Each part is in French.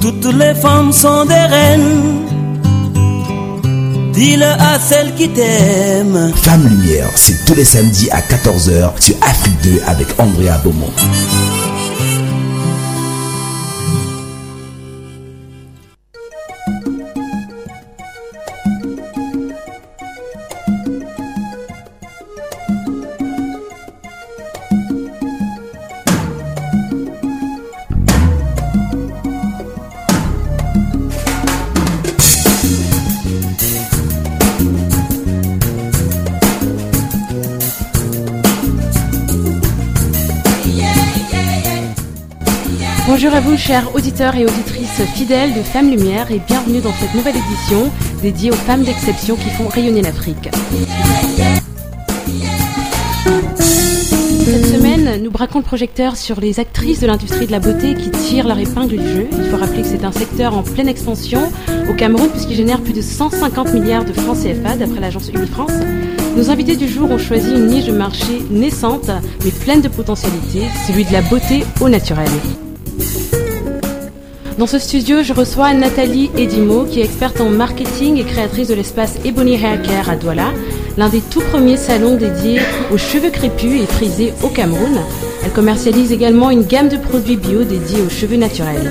Toutes les femmes sont des reines. Dis-le à celles qui t'aiment. Femme Lumière, c'est tous les samedis à 14h sur Afrique 2 avec Andrea Beaumont. Chers auditeurs et auditrices fidèles de Femmes Lumière, et bienvenue dans cette nouvelle édition dédiée aux femmes d'exception qui font rayonner l'Afrique. Cette semaine, nous braquons le projecteur sur les actrices de l'industrie de la beauté qui tirent leur épingle du jeu. Il faut rappeler que c'est un secteur en pleine expansion au Cameroun puisqu'il génère plus de 150 milliards de francs CFA d'après l'agence Unifrance. Nos invités du jour ont choisi une niche de marché naissante mais pleine de potentialités, celui de la beauté au naturel. Dans ce studio, je reçois Nathalie Edimo, qui est experte en marketing et créatrice de l'espace Ebony Hair Care à Douala, l'un des tout premiers salons dédiés aux cheveux crépus et frisés au Cameroun. Elle commercialise également une gamme de produits bio dédiés aux cheveux naturels.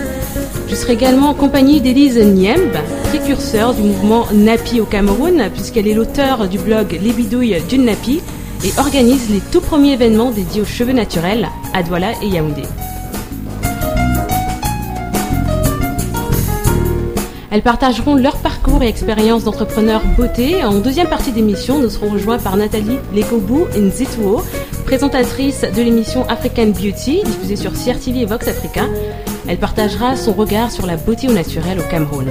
Je serai également en compagnie d'Élise Niemb, précurseur du mouvement Napi au Cameroun, puisqu'elle est l'auteur du blog Les bidouilles d'une Napi et organise les tout premiers événements dédiés aux cheveux naturels à Douala et Yaoundé. Elles partageront leur parcours et expérience d'entrepreneur beauté. En deuxième partie d'émission, nous serons rejoints par Nathalie Lekobou Nzituo, présentatrice de l'émission African Beauty, diffusée sur CRTV et Vox Africa. Elle partagera son regard sur la beauté au naturel au Cameroun.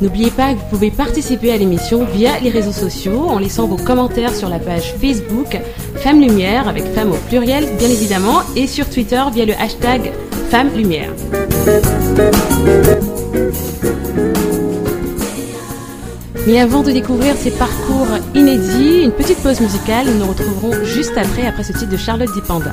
N'oubliez pas que vous pouvez participer à l'émission via les réseaux sociaux en laissant vos commentaires sur la page Facebook Femmes Lumière avec femmes au pluriel bien évidemment et sur Twitter via le hashtag Femmes Lumière. Mais avant de découvrir ces parcours inédits, une petite pause musicale, nous nous retrouverons juste après, après ce titre de Charlotte Dipanda.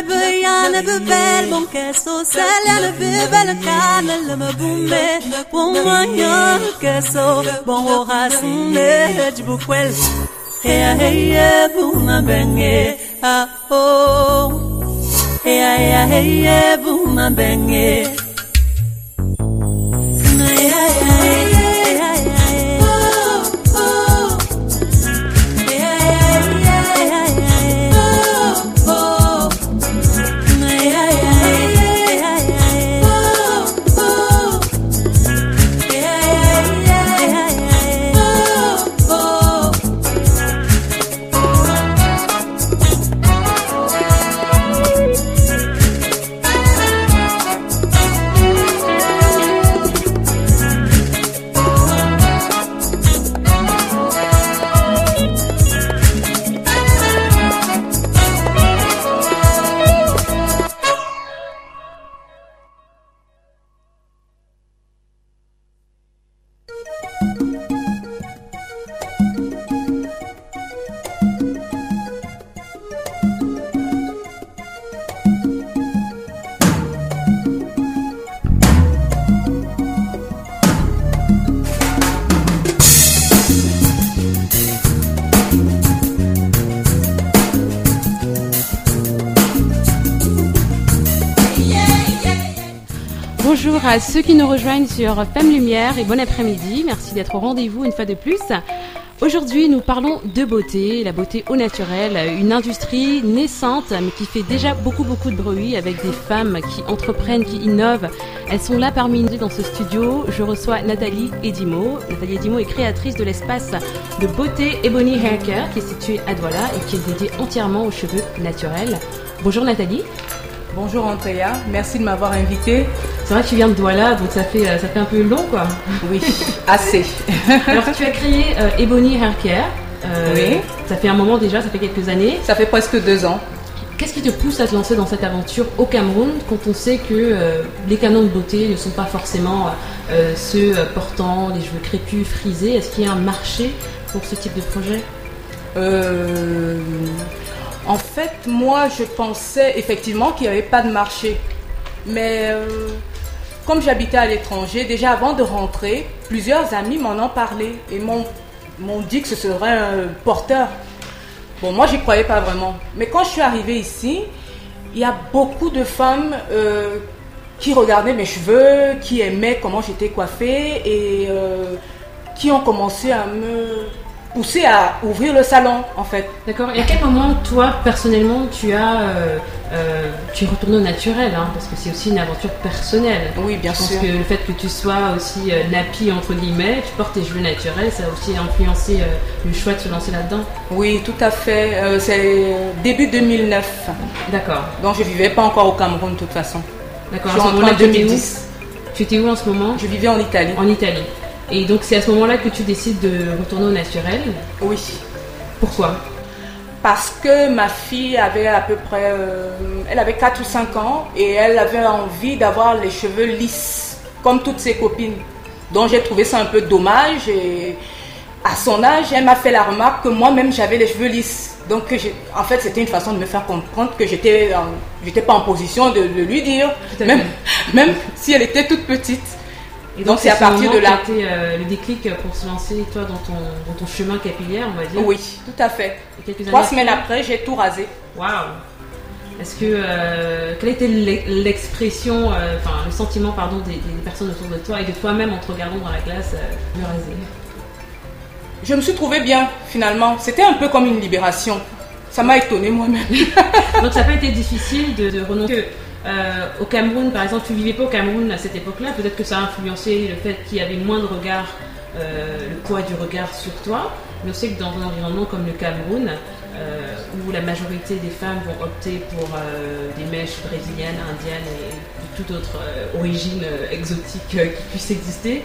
e Bukana buyana bubel Bon keso selya bubel kana lama bume Bon manyan keso Bon orasine jibukwel Heya heya buma benge Ah oh. Heya heya à ceux qui nous rejoignent sur Femme Lumière et bon après-midi. Merci d'être au rendez-vous une fois de plus. Aujourd'hui, nous parlons de beauté, la beauté au naturel, une industrie naissante mais qui fait déjà beaucoup beaucoup de bruit avec des femmes qui entreprennent, qui innovent. Elles sont là parmi nous dans ce studio. Je reçois Nathalie Edimo. Nathalie Edimo est créatrice de l'espace de beauté Ebony Hair Care qui est situé à Douala et qui est dédié entièrement aux cheveux naturels. Bonjour Nathalie. Bonjour Andrea, merci de m'avoir invité. C'est vrai que tu viens de Douala, donc ça fait, euh, ça fait un peu long quoi. Oui, assez. Alors tu as créé euh, Ebony Hair Care. Euh, Oui. Ça fait un moment déjà, ça fait quelques années. Ça fait presque deux ans. Qu'est-ce qui te pousse à te lancer dans cette aventure au Cameroun quand on sait que euh, les canons de beauté ne sont pas forcément euh, ceux portant les cheveux crépus, frisés? Est-ce qu'il y a un marché pour ce type de projet? Euh, en fait, moi, je pensais effectivement qu'il n'y avait pas de marché. Mais euh, comme j'habitais à l'étranger, déjà avant de rentrer, plusieurs amis m'en ont parlé et m'ont dit que ce serait un porteur. Bon, moi, j'y croyais pas vraiment. Mais quand je suis arrivée ici, il y a beaucoup de femmes euh, qui regardaient mes cheveux, qui aimaient comment j'étais coiffée et euh, qui ont commencé à me pousser à ouvrir le salon, en fait. D'accord. Et à quel moment, toi, personnellement, tu as, euh, euh, tu es retourné au naturel hein, Parce que c'est aussi une aventure personnelle. Oui, bien Je pense sûr. que le fait que tu sois aussi euh, nappy, entre guillemets, tu portes tes cheveux naturels, ça a aussi influencé euh, le choix de se lancer là-dedans. Oui, tout à fait. C'est début 2009. D'accord. Donc, je vivais pas encore au Cameroun, de toute façon. D'accord. En tu étais où 2010. Tu étais où en ce moment Je vivais en Italie. En Italie. Et donc c'est à ce moment-là que tu décides de retourner au naturel. Oui. Pourquoi Parce que ma fille avait à peu près, euh, elle avait 4 ou 5 ans et elle avait envie d'avoir les cheveux lisses, comme toutes ses copines. Donc j'ai trouvé ça un peu dommage et à son âge, elle m'a fait la remarque que moi-même j'avais les cheveux lisses. Donc en fait c'était une façon de me faire comprendre que j'étais j'étais pas en position de, de lui dire, même, même si elle était toute petite. Et Donc, c'est à partir de là. euh, le déclic pour se lancer toi dans ton, dans ton chemin capillaire, on va dire. Oui, tout à fait. Trois semaines après, j'ai tout rasé. Waouh Est-ce que euh, quelle était l'e- l'expression, euh, enfin le sentiment pardon des, des personnes autour de toi et de toi-même en te regardant dans la glace euh, le rasé Je me suis trouvée bien finalement. C'était un peu comme une libération. Ça m'a étonnée moi-même. Donc ça n'a pas été difficile de, de renoncer. Euh, au Cameroun, par exemple, tu vivais pas au Cameroun à cette époque-là. Peut-être que ça a influencé le fait qu'il y avait moins de regard, euh, le poids du regard sur toi. Mais on sait que dans un environnement comme le Cameroun, euh, où la majorité des femmes vont opter pour des mèches brésiliennes, indiennes et de toute autre origine exotique qui puisse exister,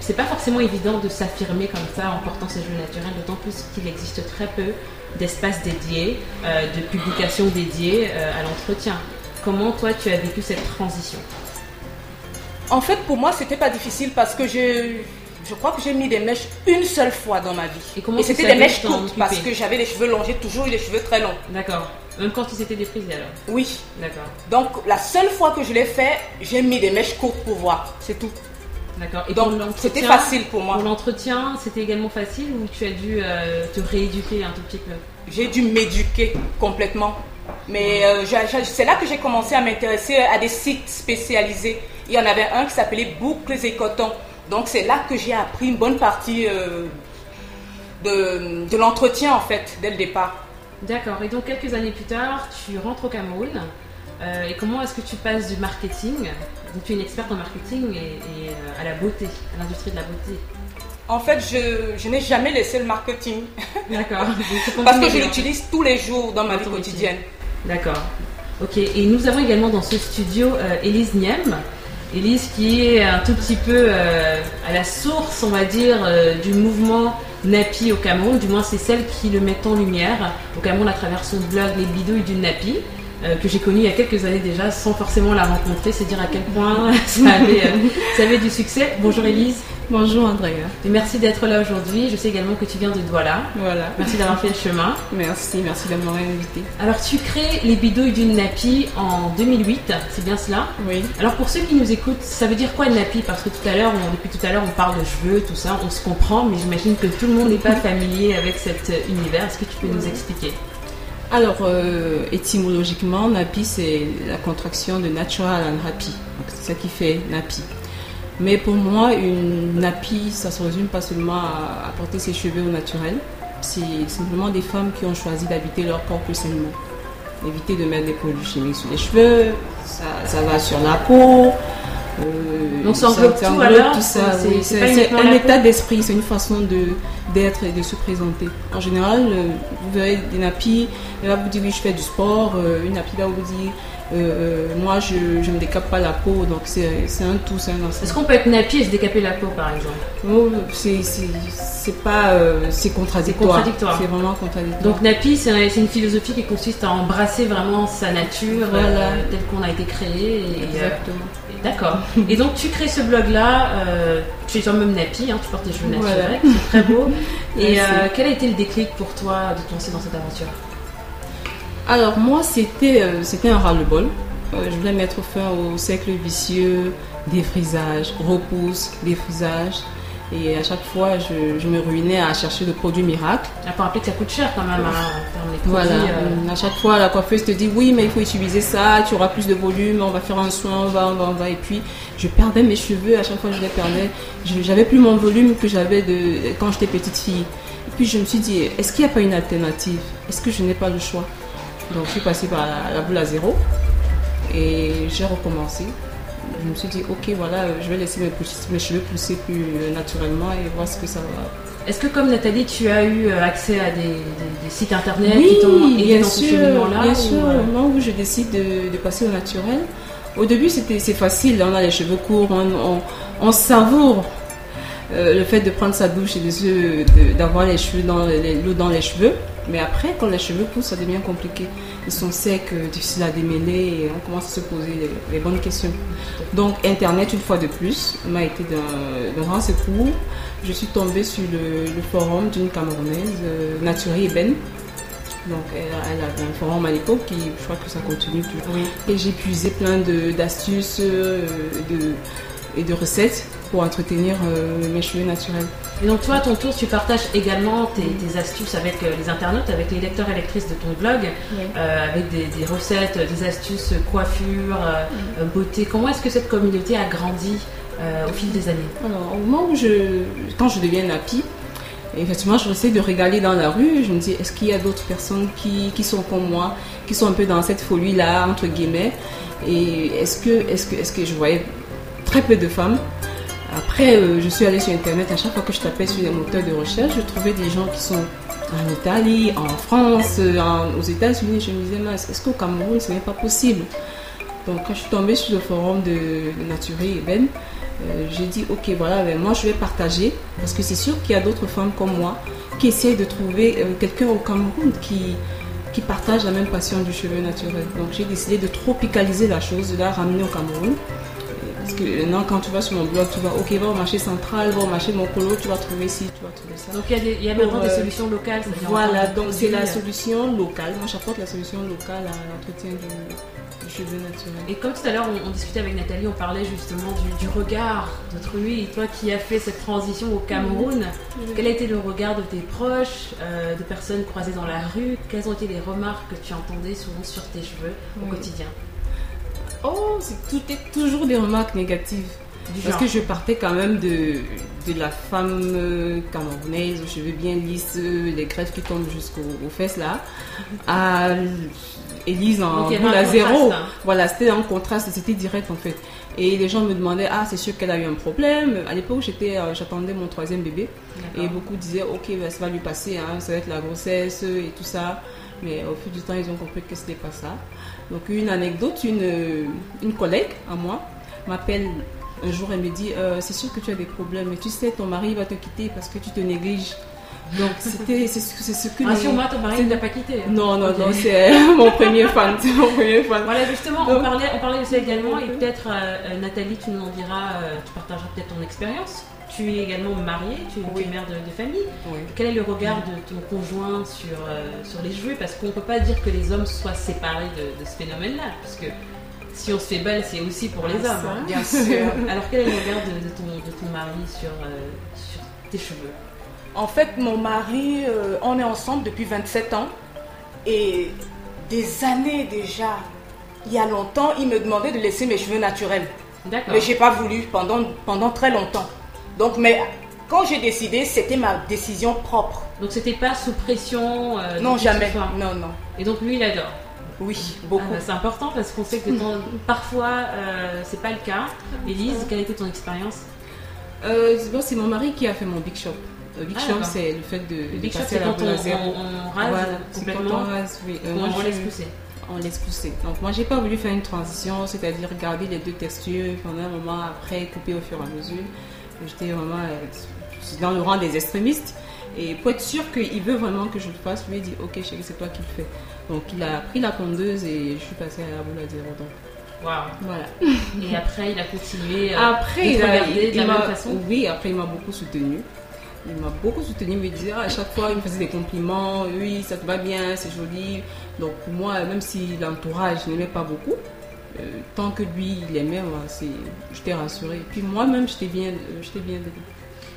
c'est pas forcément évident de s'affirmer comme ça en portant ses cheveux naturels, d'autant plus qu'il existe très peu d'espaces dédiés, de publications dédiées à l'entretien. Comment toi tu as vécu cette transition En fait, pour moi, c'était pas difficile parce que je, je crois que j'ai mis des mèches une seule fois dans ma vie. Et comment c'était des mèches courtes parce que j'avais les cheveux longs. J'ai toujours eu les cheveux très longs. D'accord. Même quand ils s'étaient défrisés alors. Oui. D'accord. Donc la seule fois que je l'ai fait, j'ai mis des mèches courtes pour voir. C'est tout. D'accord. Et Donc, c'était facile pour moi. Pour l'entretien, c'était également facile ou tu as dû euh, te rééduquer un tout petit peu? J'ai dû m'éduquer complètement. Mais euh, c'est là que j'ai commencé à m'intéresser à des sites spécialisés. Il y en avait un qui s'appelait Boucles et Coton. Donc c'est là que j'ai appris une bonne partie euh, de, de l'entretien en fait, dès le départ. D'accord. Et donc quelques années plus tard, tu rentres au Cameroun. Euh, et comment est-ce que tu passes du marketing? Donc tu es une experte en marketing et, et, à la beauté, à l'industrie de la beauté. En fait, je, je n'ai jamais laissé le marketing D'accord. Parce que je l'utilise tous les jours dans ma Dans vie métier. D'accord. Ok, et nous avons également dans ce studio euh, Élise Niem. Élise qui est un tout petit peu euh, à la source, on va dire, euh, du mouvement Napi au Cameroun. Du moins, c'est celle qui le met en lumière au Cameroun à travers son blog Les bidouilles du Napi. euh, que j'ai connu il y a quelques années déjà sans forcément la rencontrer, c'est dire à quel point ça avait, ça avait du succès. Bonjour Élise, Bonjour Andrea. et merci d'être là aujourd'hui. Je sais également que tu viens de Douala. Voilà. Merci d'avoir fait le chemin. Merci, merci de m'avoir invité. Alors tu crées les bidouilles d'une nappy en 2008, c'est bien cela? Oui. Alors pour ceux qui nous écoutent, ça veut dire quoi une nappy Parce que tout à l'heure, on- depuis tout à l'heure, on parle de cheveux, tout ça, on se comprend, mais j'imagine que tout le monde n'est pas familier avec cet euh, univers. Est-ce que tu peux nous expliquer? Alors, euh, étymologiquement, NAPI, c'est la contraction de Natural and Happy. C'est ça qui fait NAPI. Mais pour moi, une NAPI, ça se résume pas seulement à, porter ses cheveux au naturel. C'est simplement des femmes qui ont choisi d'habiter leur corps plus sainement. Éviter de mettre des produits chimiques sur les cheveux, ça, ça va sur la peau. euh, Donc, ça englobe tout, alors tout ça, C'est- un état d'esprit, c'est une façon de d'être et de se présenter. En général, euh, vous verrez des nappies, elle va vous dire oui, je fais du sport, euh, une nappie va vous dire euh, euh, moi je je me décape pas la peau, donc c'est un tout, c'est un Est-ce ensemble. qu'on peut être nappy et se décaper la peau par exemple? Oh, C'est pas euh, c'est contradictoire. C'est contradictoire. C'est vraiment contradictoire. Donc nappy, c'est un- c'est une philosophie qui consiste à embrasser vraiment sa nature Voilà. euh, telle qu'on a été créé. Et, Exactement. D'accord. Et donc tu crées ce blog-là, euh, tu es toi-même nappy, hein, tu portes des cheveux naturels, Voilà. c'est très beau. Et euh, quel a été le déclic pour toi de te lancer dans cette aventure? Alors moi c'était euh, un ras-le-bol. Euh, je voulais mettre fin au cercle vicieux, défrisage, repousse, défrisage. Et à chaque fois, je, je me ruinais à chercher le produit miracle. Il faut rappeler que ça coûte cher quand même, hein, termes de Voilà. produits. euh. À chaque fois, la coiffeuse te dit oui, mais il faut utiliser ça, tu auras plus de volume, on va faire un soin, on va, on va, on va. Et puis, je perdais mes cheveux, à chaque fois je les perdais. J'avais plus mon volume que j'avais de quand j'étais petite fille. Et puis, je me suis dit, est-ce qu'il n'y a pas une alternative? Est-ce que je n'ai pas le choix? Donc, je suis passée par la, la boule à zéro et j'ai recommencé. Je me suis dit, ok, voilà, euh, je vais laisser mes, mes cheveux pousser plus euh, naturellement et voir ce que ça va Est-ce que comme Nathalie, tu as eu euh, accès à des, des- des sites internet Oui, qui t'ont aidé bien dans ce sûr, cheminement-là bien ou, sûr. euh, Au moment où je décide de, de passer au naturel, au début c'était c'est facile. On a les cheveux courts, on, on- on savoure euh, le fait de prendre sa douche et d'avoir les cheveux dans l'eau dans les cheveux. Mais après, quand les cheveux poussent, ça devient compliqué. Ils sont secs, euh, difficiles à démêler et on commence à se poser les, les bonnes questions. Donc Internet, une fois de plus, m'a été d'un grand secours. Je suis tombée sur le, le forum d'une Camerounaise, euh, Naturie Eben. Donc elle, avait un forum à l'époque qui, je crois que ça continue toujours. Et j'ai puisé plein d'astuces euh, de, et de recettes pour entretenir mes cheveux naturels. Et donc toi, à ton tour, tu partages également tes, tes astuces avec euh, les internautes, avec les lecteurs et lectrices de ton blog, euh, avec des, des recettes, des astuces euh, coiffure, beauté. Comment est-ce que cette communauté a grandi euh, au fil des années? Alors, au moment où je, quand je deviens nappy, effectivement, je essaie de regarder dans la rue. Je me dis, est-ce qu'il y a d'autres personnes qui, qui sont comme moi, qui sont un peu dans cette folie-là, entre guillemets? Et est-ce que, est-ce que, est-ce que je voyais très peu de femmes Après, euh, je suis allée sur Internet. À chaque fois que je tapais sur les moteurs de recherche, je trouvais des gens qui sont en Italie, en France, euh, aux États-Unis. Je me disais, mince, est-ce qu'au Cameroun, ce n'est pas possible? Donc quand je suis tombée sur le forum de, de Naturie Eben, euh, j'ai dit ok voilà, ben, moi je vais partager parce que c'est sûr qu'il y a d'autres femmes comme moi qui essayent de trouver quelqu'un au Cameroun qui, qui partage la même passion du cheveu naturel. Donc j'ai décidé de tropicaliser la chose, de la ramener au Cameroun. Parce que maintenant, quand tu vas sur mon blog, tu vas, ok, va au marché central, va au marché de mon colo, tu vas trouver ci, tu vas trouver ça. Donc il y a, des, il y a maintenant Pour, des euh, solutions locales. Voilà, donc c'est la solution locale. Moi, j'apporte la solution locale à l'entretien du, du cheveu naturel. Et comme tout à l'heure, on, on discutait avec Nathalie, on parlait justement du, du regard d'autrui. Toi qui as fait cette transition au Cameroun, quel a été le regard de tes proches, euh, de personnes croisées dans la rue? Quelles ont été les remarques que tu entendais souvent sur tes cheveux au Oui. quotidien? Oh, c'est tout est toujours des remarques négatives. Parce que je partais quand même de, de la femme euh, camerounaise aux cheveux bien lisses, les greffes qui tombent jusqu'aux aux fesses là, à Élise en boule à zéro. hein. Voilà, c'était un contraste, c'était direct en fait. Et les gens me demandaient, ah, c'est sûr qu'elle a eu un problème. À l'époque, j'étais, euh, j'attendais mon troisième bébé. Et beaucoup disaient, ok, bah, ça va lui passer, hein, ça va être la grossesse et tout ça. Mais au fil du temps, ils ont compris que c'était pas ça. Donc, une anecdote, une, une collègue à moi m'appelle un jour et me dit, Euh, c'est sûr que tu as des problèmes, mais tu sais, ton mari va te quitter parce que tu te négliges. Donc, c'était, c'est ce, c'est ce que. les- Rassure-moi, ton mari ne t'a pas quitté. hein. Non, non, non, c'est mon premier fan. C'est mon premier fan. Voilà, justement, on parlait, on parlait de ça également, et peut-être, euh, euh, Nathalie, tu nous en diras, euh, tu partageras peut-être ton expérience. Tu es également mariée, tu es tu es Oui. mère de, de famille. Oui. Quel est le regard de ton conjoint sur, euh, sur les cheveux Parce qu'on ne peut pas dire que les hommes soient séparés de, de ce phénomène-là, parce que si on se fait belle, c'est aussi pour les hommes. hein. Bien sûr. Alors quel est le regard de, de ton, de ton mari sur, euh, sur tes cheveux? En fait, mon mari, euh, on est ensemble depuis 27 ans. Et des années déjà, il y a longtemps, il me demandait de laisser mes cheveux naturels. D'accord. Mais j'ai pas voulu pendant, pendant très longtemps. Donc, mais quand j'ai décidé, c'était ma décision propre. Donc c'était pas sous pression euh, non, de jamais. Non, non. Et donc lui, il adore. Oui, Ah beaucoup. bah, c'est important parce qu'on sait que de parfois euh, c'est pas le cas. Élise, quelle était ton expérience? Euh, bon, c'est mon mari qui a fait mon Big Shop. Le Big Ah, Shop, c'est le fait de, Le de Big Shop, passer c'est à la quand on, zéro. on- on rase Voilà, c'est quand complètement. on rase, oui. Euh, on je- laisse pousser? On laisse pousser. Donc moi j'ai pas voulu faire une transition, c'est-à-dire garder les deux textures pendant un moment après couper au fur et à mesure. J'étais vraiment euh, dans le rang des extrémistes. Et pour être sûr qu'il veut vraiment que je le fasse, lui dit ok chérie c'est toi qui le fais. Donc il a pris la pondeuse et je suis passée à la boule à zéro. Donc voilà. Et après, il a continué. euh, Après, il a- il- de la il même m'a- façon? Oui, après, il m'a beaucoup soutenu. Il m'a beaucoup soutenu, il me disait ah, à chaque fois, il me faisait des compliments. Oui, ça te va bien, c'est joli. Donc, pour moi, même si l'entourage n'aimait pas beaucoup, euh, tant que lui, il aimait, moi, c'est- j'étais rassurée. Puis moi-même, j'étais bien, euh, j'étais bien.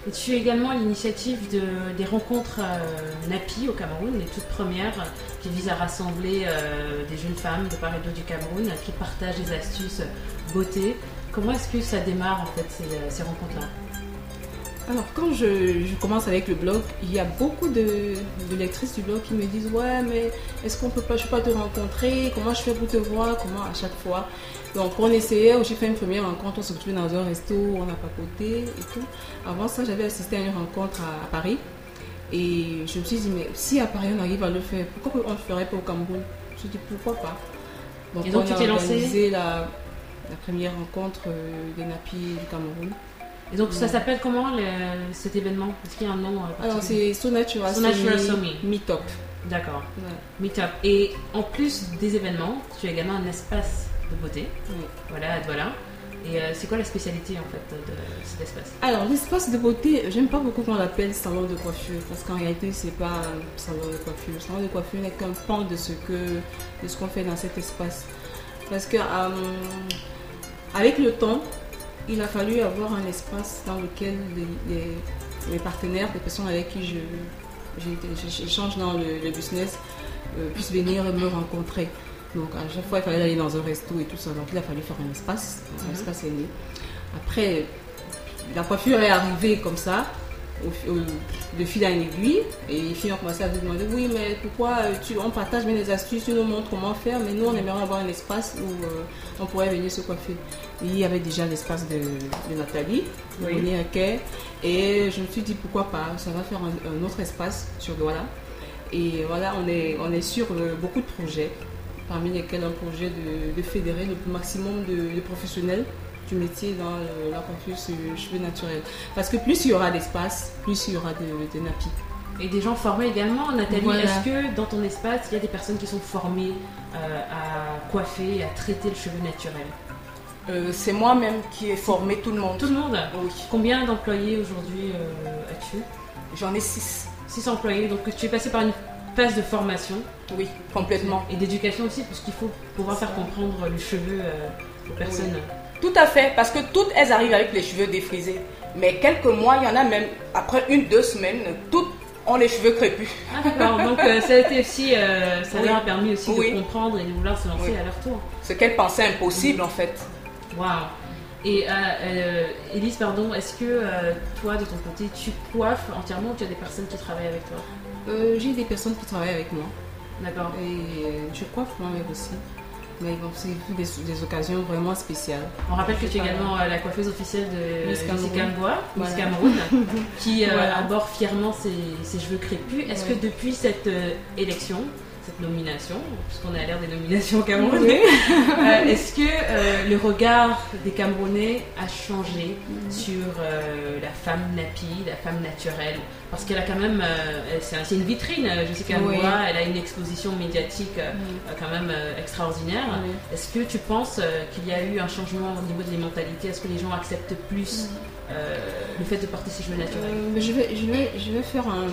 Et tu es également l'initiative de, des rencontres euh, NAPI au Cameroun, les toutes premières, qui visent à rassembler euh, des jeunes femmes de part et d'autre du Cameroun qui partagent des astuces beauté. Comment est-ce que ça démarre en fait euh, ces rencontres-là? Alors, quand je, je commence avec le blog, il y a beaucoup de, de lectrices du blog qui me disent Ouais, mais est-ce qu'on peut pas, je peux pas te rencontrer? Comment je fais pour te voir? Comment à chaque fois Donc, on essayait, j'ai fait une première rencontre, on se retrouvait dans un resto, on a papoté et tout. Avant ça, j'avais assisté à une rencontre à, à Paris. Et je me suis dit Mais si à Paris on arrive à le faire, pourquoi on ne le ferait pas au Cameroun? Je me suis dit Pourquoi pas? Et donc, on tu t'es lancée organisé la, la première rencontre euh, des nappies du Cameroun. Et donc ça s'appelle comment le- cet événement? Est-ce qu'il y a un nom euh, Alors, c'est So Natural, So Natural Somi. Meetup. D'accord. Ouais. Meetup. Et en plus des événements, tu as également un espace de beauté. Oui. Voilà, voilà. Et euh, c'est quoi la spécialité en fait de cet espace? Alors, l'espace de beauté, j'aime pas beaucoup qu'on l'appelle salon de coiffure parce qu'en réalité, c'est pas un salon de coiffure. Le salon de coiffure n'est qu'un pan de ce que de ce qu'on fait dans cet espace. Parce que euh, avec le temps, il a fallu avoir un espace dans lequel les, partenaires, les personnes avec qui j'échange dans le, le business, euh, puissent venir me rencontrer. Donc à chaque fois, il fallait aller dans un resto et tout ça. Donc il a fallu faire un espace. Un espace est né. Après, la coiffure est arrivée comme ça, au, au- de fil à une aiguille. Et les filles ont commencé à se demander oui, mais pourquoi euh, tu, on partage bien les astuces, tu nous montres comment faire, mais nous, on aimerait avoir un espace où euh, on pourrait venir se coiffer. Et il y avait déjà l'espace de, de Nathalie, de Oui. René Aquet. Et je me suis dit pourquoi pas, ça va faire un, un autre espace sur Douala. Et voilà, on est, on est sur euh, beaucoup de projets, parmi lesquels un projet de, de fédérer le maximum de, de professionnels du métier dans le- la coiffure cheveux naturels. Parce que plus il y aura d'espace, plus il y aura de, de nappies. Et des gens formés également, Nathalie. Voilà. Est-ce que dans ton espace, il y a des personnes qui sont formées euh, à coiffer, à traiter le cheveu naturel? Euh, c'est moi-même qui ai formé tout le monde. Tout le monde Oui. Combien d'employés aujourd'hui euh, as-tu J'en ai six. 6 employés, donc tu es passé par une phase de formation Oui, complètement. et d'éducation aussi, puisqu'il faut pouvoir faire comprendre le cheveu euh, aux personnes. Tout à fait, parce que toutes elles arrivent avec les cheveux défrisés. Mais quelques mois, il y en a même, après une, deux semaines, toutes ont les cheveux crépus. Ah, d'accord, donc euh, ça a été aussi, euh, ça Oui. leur a permis aussi Oui. de comprendre et de vouloir se lancer Oui. à leur tour. Ce qu'elles pensaient impossible, en fait. Waouh Et euh, euh, Élise, pardon, est-ce que euh, toi, de ton côté, tu coiffes entièrement ou tu as des personnes qui travaillent avec toi? J'ai des personnes qui travaillent avec moi D'accord. et je coiffe moi-même aussi. Mais bon, c'est des, des occasions vraiment spéciales. On rappelle que tu es également euh, la coiffeuse officielle de Miss Cameroun. Voilà. Cameroun, qui euh, Voilà. aborde fièrement ses, ses cheveux crépus. Est-ce Ouais. que depuis cette euh, élection, cette nomination, puisqu'on à l'ère des nominations camerounais, euh, est-ce que euh, le regard des Camerounais a changé Mm. sur euh, la femme nappie, la femme naturelle? Parce qu'elle a quand même, c'est un- c'est une vitrine, Jessica Oui. Gamboa, elle a une exposition médiatique euh, quand même extraordinaire. Oui. Est-ce que tu penses qu'il y a eu un changement au niveau des mentalités? Est-ce que les gens acceptent plus euh, le fait de porter ses cheveux naturels je, vais, je, vais, je vais faire un,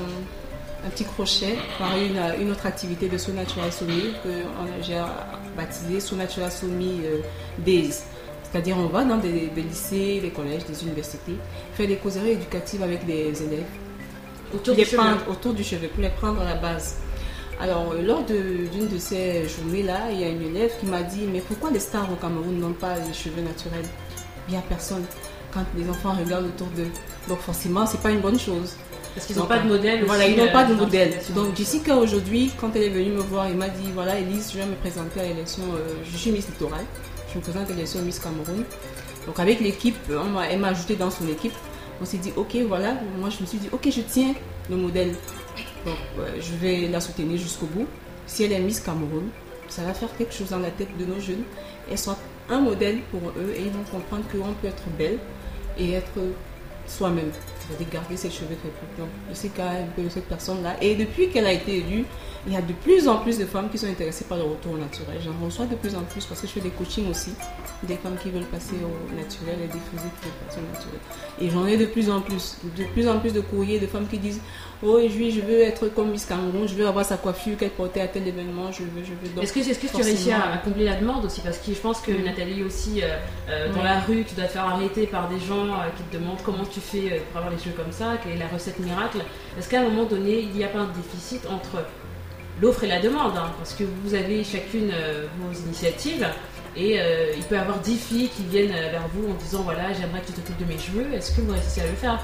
un petit crochet par une, une autre activité de So Natural que j'ai baptisé So Natural Somi euh, Days. C'est-à-dire on va dans des, des lycées, des collèges, des universités, faire des causeries éducatives avec les élèves Autour les du prendre autour du cheveu, pour les prendre à la base. Alors, euh, lors de- d'une de, ces journées-là, il y a une élève qui m'a dit Mais pourquoi les stars au Cameroun n'ont pas les cheveux naturels? Il n'y a personne quand les enfants regardent autour d'eux. Donc, forcément, c'est pas une bonne chose. Parce qu'ils n'ont pas de modèle. Voilà, ils n'ont euh, pas de modèle. Donc, Jessica, aujourd'hui, quand elle est venue me voir, elle m'a dit Voilà, Elise, je vais me présenter à l'élection. euh, je suis Miss Littoral. Je me présente à l'élection Miss Cameroun. Donc, avec l'équipe, m'a- elle m'a ajouté dans son équipe. On s'est dit Ok, voilà. Moi, je me suis dit Ok, je tiens le modèle. Donc, euh, je vais la soutenir jusqu'au bout. Si elle est Miss Cameroun, ça va faire quelque chose dans la tête de nos jeunes. Elle soit un modèle pour eux et ils vont comprendre qu'on peut être belle et être soi-même. C'est-à-dire garder ses cheveux très. Donc, je sais que cette personne-là. Et depuis qu'elle a été élue, il y a de plus en plus de femmes qui sont intéressées par le retour au naturel. J'en reçois de plus en plus parce que je fais des coachings aussi. Des femmes qui veulent passer au naturel et des physiques qui veulent passer au naturel. Et j'en ai de plus en plus. De plus en plus de courriers de femmes qui disent Oh, oui, je veux être comme Miss Cameroun, je veux avoir sa coiffure qu'elle portait à tel événement, je veux, je veux. Est-ce que, est-ce que tu réussis à, combler la demande aussi? Parce que je pense que Mm. Nathalie aussi, euh, euh, dans la rue, tu dois te faire arrêter par des gens euh, qui te demandent comment tu fais euh, pour avoir les cheveux comme ça, quelle est la recette miracle. Est-ce qu'à un moment donné, il n'y a pas un déficit entre l'offre et la demande hein Parce que vous avez chacune euh, vos initiatives. Et euh, il peut y avoir 10 filles qui viennent vers vous en disant voilà j'aimerais que tu t'occupes de mes cheveux, est-ce que vous réussissez à le faire?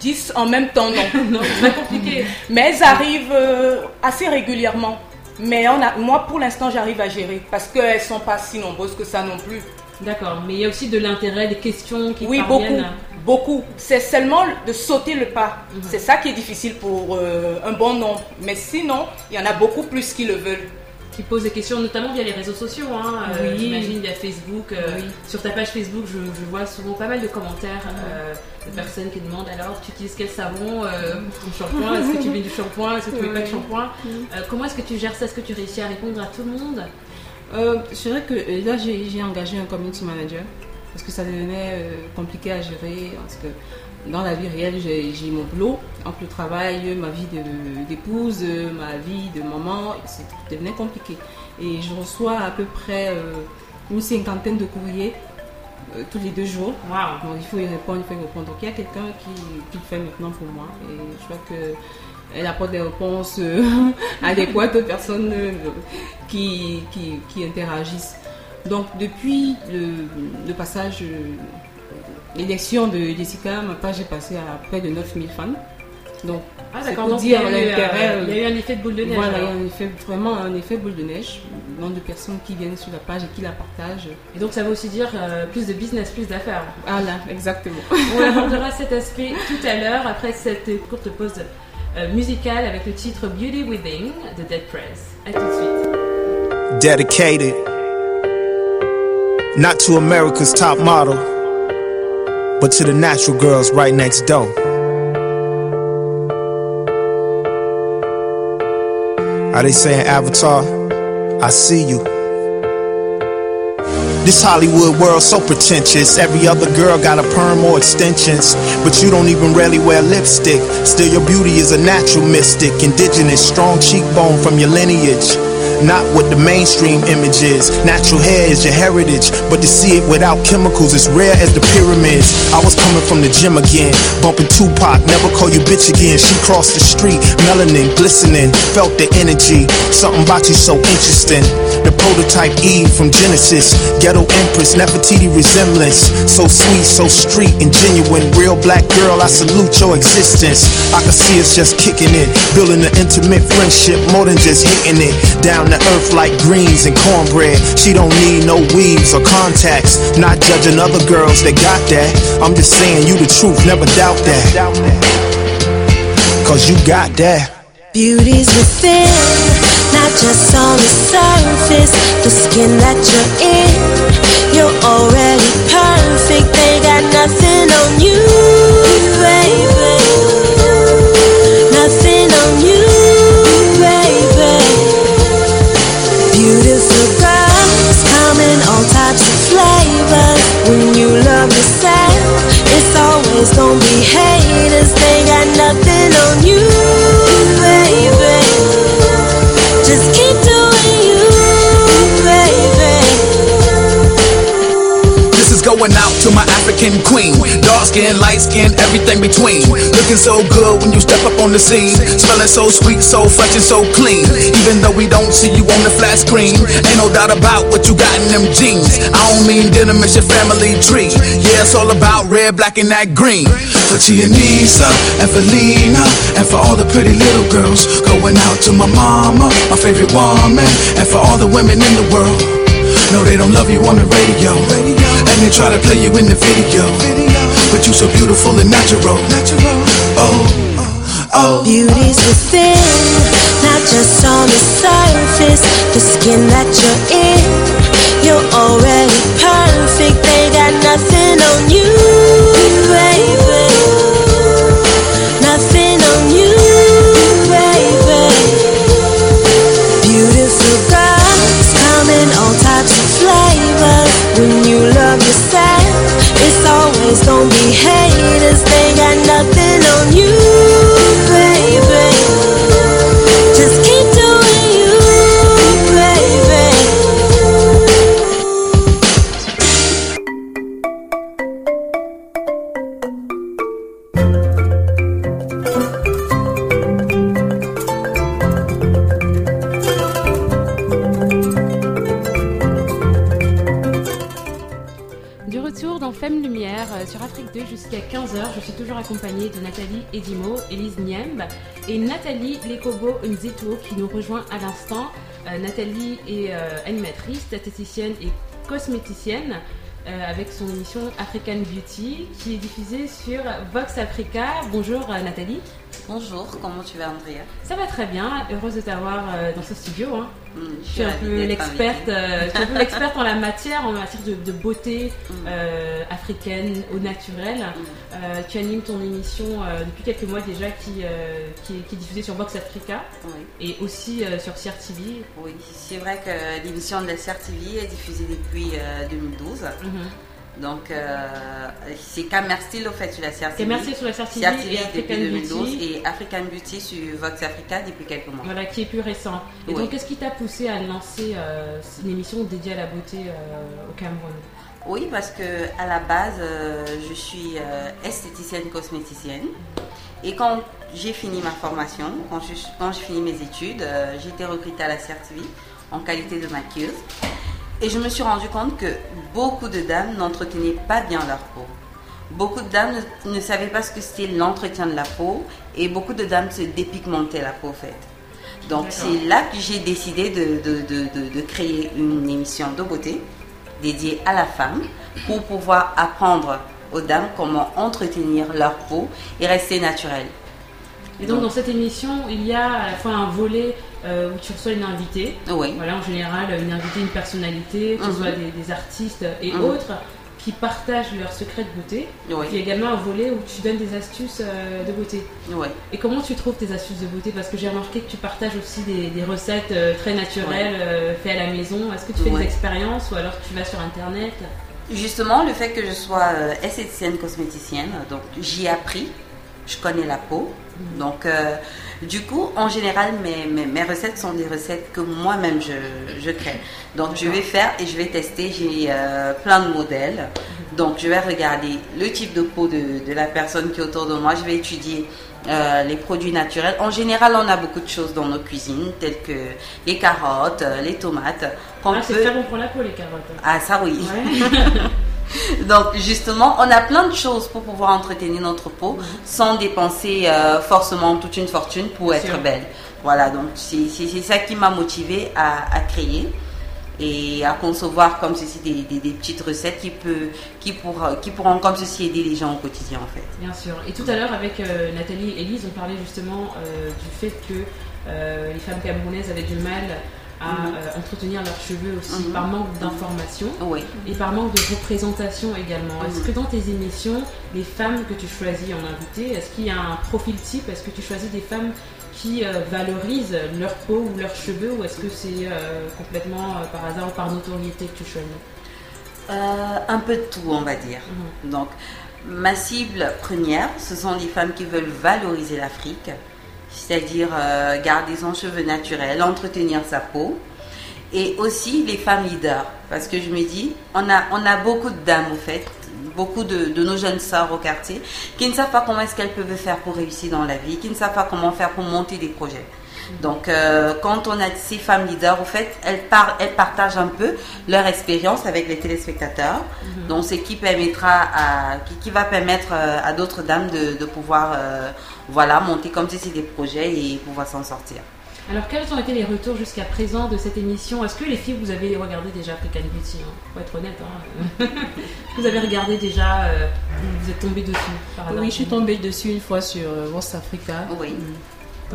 10 en même temps, non. Non, c'est très compliqué. Mais elles arrivent euh, assez régulièrement. Mais on a, moi, pour l'instant, j'arrive à gérer parce qu'elles sont pas si nombreuses que ça non plus. D'accord, mais il y a aussi de l'intérêt, des questions qui Oui, beaucoup, parviennent. beaucoup. C'est seulement de sauter le pas. Mhm. C'est ça qui est difficile pour euh, un bon nombre. Mais sinon, il y en a beaucoup plus qui le veulent. qui posent des questions, notamment via les réseaux sociaux. Hein, euh, Oui. J'imagine via Facebook. euh, Oui. Sur ta page Facebook, je, je vois souvent pas mal de commentaires euh, de personnes qui demandent alors tu utilises quel savon euh, pour ton shampoing? Est-ce que tu mets du shampoing? Est-ce que tu mets pas de shampoing? Euh, Comment est-ce que tu gères ça? Est-ce que tu réussis à répondre à tout le monde? Euh, c'est vrai que euh, là, j'ai engagé un community manager parce que ça devenait euh, compliqué à gérer. Parce que dans la vie réelle, j'ai mon boulot, entre le travail, ma vie d'épouse, ma vie de maman, c'est ça devenait compliqué. Et je reçois à peu près euh, une cinquantaine de courriers tous les deux jours. Donc il faut y répondre, il faut y répondre. Donc il y a quelqu'un qui, qui le fait maintenant pour moi. Et je que elle apporte des réponses euh, adéquates aux personnes euh, qui, qui, qui interagissent. Donc depuis le, le passage, euh, l'élection de Jessica, ma page est passée à près de 9000 fans. Donc Ah pour donc il y, a dire l'intérêt, il y a eu un effet de boule de neige. voilà, il y a un effet, vraiment un effet boule de neige. Le nombre de personnes qui viennent sur la page et qui la partagent. Et donc ça veut aussi dire euh, plus de business, plus d'affaires. Voilà, exactement. On abordera cet aspect tout à l'heure après cette courte pause Euh, musicale avec le titre Beauty Within de Dead Press. A tout de suite. dedicated not to America's top model, but to the natural girls right next door. Are they saying Avatar? I see you. This Hollywood world so pretentious. Every other girl got a perm or extensions. But you don't even rarely wear lipstick. Still, your beauty is a natural mystic. Indigenous, strong cheekbone from your lineage. Not what the mainstream image is. Natural hair is your heritage, but to see it without chemicals is rare as the pyramids. I was coming from the gym again, bumping Tupac, never call you bitch again. She crossed the street, melanin glistening, felt the energy. Something about you so interesting. The prototype Eve from Genesis, ghetto empress, Nefertiti resemblance. So sweet, so street and genuine, real black girl. I salute your existence. I can see us just kicking it, building an intimate friendship more than just hitting it. Down to earth like greens and cornbread. She don't need no weaves or contacts. Not judging other girls that got that. I'm just saying you the truth, never doubt that. Cause you got that. Beauty's within, not just on the surface. The skin that you're in, you're already perfect. They got nothing on you, baby. Skin, light skin, everything between. Looking so good when you step up on the scene. Smelling so sweet, so fresh and so clean. Even though we don't see you on the flat screen. Ain't no doubt about what you got in them jeans. I don't mean denim, it's your family tree. Yeah, it's all about red, black, and that green. For Chianisa and for Lena and for all the pretty little girls. Going out to my mama, my favorite woman. And for all the women in the world. No, they don't love you on the radio. They try to play you in the video. But you so beautiful and natural. Oh, oh. oh. Beauty's within, not just on the surface. The skin that you're in, you're already perfect. They got nothing on you, Elise Niemb et Nathalie Lekobo Nzetuo qui nous rejoint à l'instant. Euh, Nathalie est euh, animatrice, statisticienne et cosméticienne euh, avec son émission African Beauty qui est diffusée sur Vox Africa. Bonjour Nathalie. Bonjour, comment tu vas Andrea Ça va très bien, heureuse de t'avoir euh, dans ce studio. hein. Je Je suis un peu l'experte, euh, en la matière, en matière de, de beauté Mm. euh, africaine, au naturel. Mm. Euh, tu animes ton émission euh, depuis quelques mois déjà qui, qui, est, qui est diffusée sur Vox Africa Oui, et aussi sur CRTV. oui. c'est vrai que l'émission de la CRTV est diffusée depuis euh, 2012. Donc, euh, c'est Camer Style au fait sur la CRTV. Et merci sur la CRTV depuis African 2012 Beauty, et African Beauty sur Vox Africa depuis quelques mois. voilà, qui est plus récent. Et Oui. donc, qu'est-ce qui t'a poussé à lancer euh, une émission dédiée à la beauté euh, au Cameroun? Oui, parce que à la base, euh, je suis esthéticienne cosméticienne. Et quand j'ai fini ma formation, quand j'ai fini mes études, j'ai été recrutée à la CRTV en qualité de maquilleuse. Et je me suis rendu compte que beaucoup de dames n'entretenaient pas bien leur peau. Beaucoup de dames ne, ne savaient pas ce que c'était l'entretien de la peau et beaucoup de dames se dépigmentaient la peau en fait. Donc c'est là que j'ai décidé de, de- de- de- créer une émission de beauté dédiée à la femme pour pouvoir apprendre aux dames comment entretenir leur peau et rester naturelle. Et donc, Donc. dans cette émission, il y a à la fois un volet euh, où tu reçois une invitée, Oui. Voilà, en général, une invitée, une personnalité, que ce Mhm. soit des, des artistes et Mhm. autres, qui partagent leurs secrets de beauté. Oui. Il y a également un volet où tu donnes des astuces euh, de beauté. Et comment tu trouves tes astuces de beauté? Parce que j'ai remarqué que tu partages aussi des, des recettes euh, très naturelles faites à la maison. Est-ce que tu fais des expériences ou alors tu vas sur internet? Justement, le fait que je sois esthéticienne cosméticienne, donc j'y ai appris, je connais la peau. Donc, euh, du coup, en général, mes, mes, mes recettes sont des recettes que moi-même je, je crée. Donc, je vais faire et je vais tester. J'ai euh, plein de modèles. Donc, je vais regarder le type de peau de, de la personne qui est autour de moi. Je vais étudier euh, les produits naturels. En général, on a beaucoup de choses dans nos cuisines, telles que les carottes, euh, les tomates. Ah, C'est très bon pour la peau les carottes. Ah, ça oui. Ouais. Donc justement, on a plein de choses pour pouvoir entretenir notre peau sans dépenser euh, forcément toute une fortune pour être belle. Voilà, donc c'est ça qui m'a motivée à, à créer et à concevoir comme ceci des, des- des petites recettes qui, peut, qui, pour, qui pourront comme ceci aider les gens au quotidien en fait. Bien sûr. Et tout à l'heure, avec euh, Nathalie et Elise, on parlait justement euh, du fait que euh, les femmes camerounaises avaient du mal à Mhm. euh, entretenir leurs cheveux aussi Mhm. par manque d'information et par manque de représentation également. Est-ce Mhm. que dans tes émissions, les femmes que tu choisis en invité, est-ce qu'il y a un profil type? Est-ce que tu choisis des femmes qui euh, valorisent leur peau ou leurs cheveux ou est-ce que c'est euh, complètement euh, par hasard ou par notoriété que tu choisis? Un peu de tout, on va dire. Donc, ma cible première, ce sont les femmes qui veulent valoriser l'Afrique, c'est-à-dire euh, garder son cheveu naturel, entretenir sa peau, et aussi les femmes leaders, parce que je me dis, on a, on a beaucoup de dames au fait, beaucoup de, de nos jeunes sœurs au quartier, qui ne savent pas comment est-ce qu'elles peuvent faire pour réussir dans la vie, qui ne savent pas comment faire pour monter des projets. Donc, euh, quand on a ces femmes leaders, au fait, elles, par- elles partagent un peu leur expérience avec les téléspectateurs. Donc, c'est qui permettra à, qui, qui va permettre euh, à d'autres dames de, de pouvoir, euh, voilà, monter comme si c'était des projets et pouvoir s'en sortir. Alors, quels ont été les retours jusqu'à présent de cette émission? Est-ce que les filles, vous avez regardé déjà African Beauty hein? Faut être honnête. Hein Est-ce que vous avez regardé déjà euh, Vous êtes tombé dessus par Oui, je suis tombée dessus une fois sur euh, Voice Africa. Oui,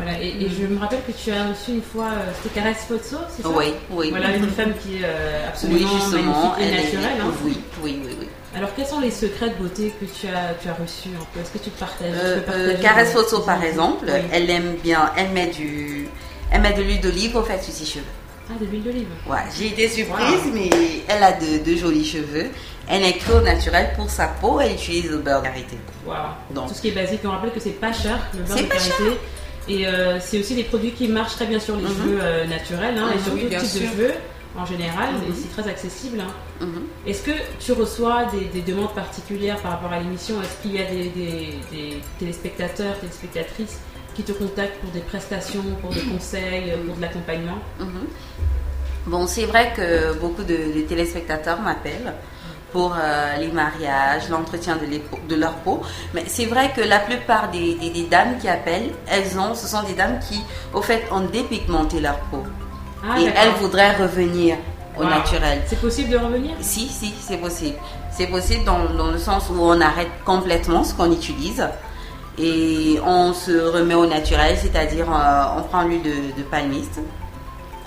Voilà, et, et je me rappelle que tu as reçu une fois, euh, c'était Caresse Pozzo, c'est ça? Oui, oui. Voilà, une femme qui est euh, absolument Oui, justement. magnifique et elle est- naturelle. hein. Oui, oui, oui, oui. Alors, quels sont les secrets de beauté que tu as, tu as reçus Est-ce que tu partages Euh, euh, Caresse Photo, par exemple, Oui. elle aime bien, elle met du, elle met de l'huile d'olive au fait sur ses cheveux. Ah, de l'huile d'olive. Ouais, j'ai été surprise, mais elle a de, de jolis cheveux. Elle est au naturel pour sa peau, elle utilise le beurre karité. Donc. Tout ce qui est basique, on rappelle que c'est pas cher, le beurre C'est de pas karité. Et euh, c'est aussi des produits qui marchent très bien sur les Mhm. cheveux euh, naturels hein, et sur Oui, tout type de cheveux en général, et c'est très accessible. hein. Mhm. Est-ce que tu reçois des, des demandes particulières par rapport à l'émission? Est-ce qu'il y a des, des- des téléspectateurs, téléspectatrices qui te contactent pour des prestations, pour des conseils, pour de l'accompagnement? Mhm. Bon, c'est vrai que beaucoup de, de téléspectateurs m'appellent pour euh, les mariages, l'entretien de, les peaux- de leur peau. Mais c'est vrai que la plupart des, des- des dames qui appellent, elles ont, ce sont des dames qui, au fait, ont dépigmenté leur peau. Ah, et elles voudraient revenir au Wow. naturel. C'est possible de revenir? Si, si, c'est possible. C'est possible dans, dans le sens où on arrête complètement ce qu'on utilise et on se remet au naturel, c'est-à-dire euh, on prend l'huile de, de palmiste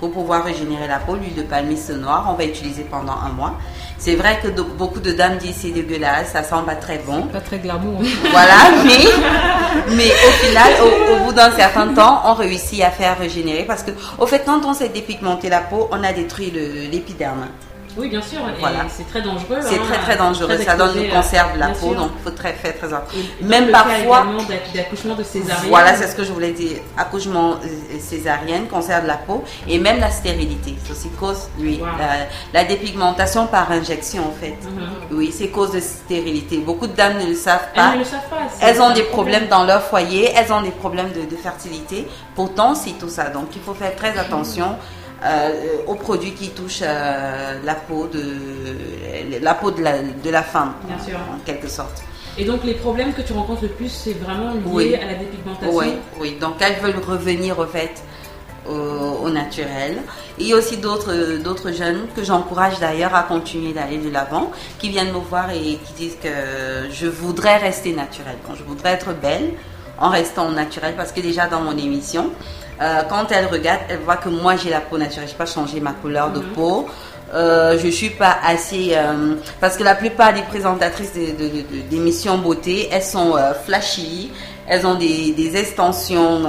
pour pouvoir régénérer la peau, l'huile de palmiste noire, on va utiliser pendant un mois. C'est vrai que de- beaucoup de dames disent c'est dégueulasse, ça sent pas très bon. Pas très glamour. Voilà, mais, mais au final, au, au bout d'un certain temps, on réussit à faire régénérer parce que, au fait, quand on s'est dépigmenté la peau, on a détruit l'épiderme. Oui, bien sûr. Voilà. c'est très dangereux. C'est hein, très très dangereux, très ça donne à- cancer de la peau, sûr. donc il faut très faire très attention. Même le parfois, d'accouchement de césarienne. voilà, c'est ce que je voulais dire, accouchement euh, césarienne, cancer de la peau, et même la stérilité. Ceci cause, oui, Wow. la, la dépigmentation par injection en fait. Mhm. Oui, c'est cause de stérilité. Beaucoup de dames ne le savent Elles pas. ne le savent pas. Elles ont des problèmes dans leur foyer, elles ont des problèmes de, de fertilité. Pourtant, c'est tout ça. Donc, il faut faire très attention euh, aux produits qui touchent euh, la peau de la peau de la, de la femme, Bien sûr. en quelque sorte. Et donc les problèmes que tu rencontres le plus, c'est vraiment lié Oui. à la dépigmentation. Oui, oui. Donc, elles veulent revenir au fait au, au naturel. Il y a aussi d'autres d'autres jeunes que j'encourage d'ailleurs à continuer d'aller de l'avant, qui viennent me voir et qui disent que je voudrais rester naturelle. Donc, je voudrais être belle en restant naturelle parce que déjà dans mon émission, euh, quand elles regardent, elles voient que moi j'ai la peau naturelle. Je n'ai pas changé ma couleur de Mhm. peau. euh, je suis pas assez euh, parce que la plupart des présentatrices de- de- de- d'émissions beauté, elles sont euh, flashy, elles ont des, des extensions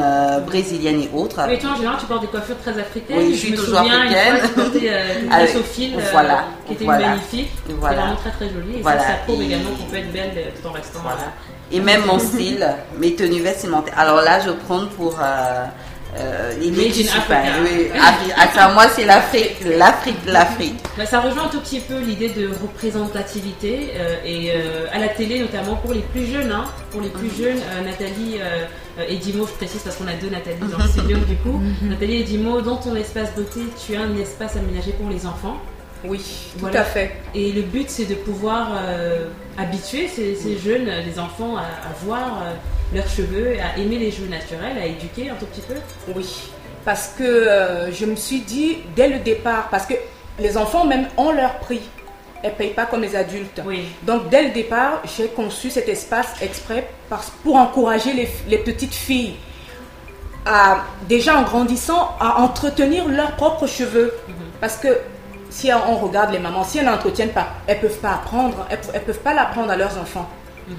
brésiliennes et autres. Mais toi, en général, tu portes des coiffures très africaines. Oui, je suis me toujours souviens, africaine. Une fois, euh, voilà, qui étaient voilà. magnifiques. Voilà. C'est vraiment très très joli. Et Voilà. ça, ça prouve Et- également qu'on peut être belle tout en restant. Voilà. Et même mon style, mes tenues vestimentaires. Alors là, je prends pour euh, les. Oui, Attends, moi, c'est l'Afrique, l'Afrique, l'Afrique. Bah, ça rejoint un tout petit peu l'idée de représentativité euh, et euh, à la télé notamment pour les plus jeunes. hein. pour les plus jeunes, euh, Nathalie et Dimo, je précise parce qu'on a deux Nathalie dans le studio du coup. Nathalie et Dimo, dans ton espace beauté, tu as un espace aménagé pour les enfants. Oui, tout à fait. Et le but, c'est de pouvoir habituer ces, ces jeunes, les enfants, à, à voir leurs cheveux, à aimer les cheveux naturels, à éduquer un tout petit peu. Oui, parce que euh, je me suis dit dès le départ, parce que les enfants même ont leur prix. Elles ne payent pas comme les adultes. Oui. Donc dès le départ, j'ai conçu cet espace exprès pour encourager les, les petites filles à, déjà en grandissant, à entretenir leurs propres cheveux. Parce que si on regarde les mamans, si elles n'entretiennent pas, elles ne peuvent pas apprendre, elles ne peuvent pas l'apprendre à leurs enfants.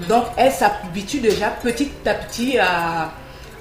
Donc elles s'habituent déjà petit à petit à,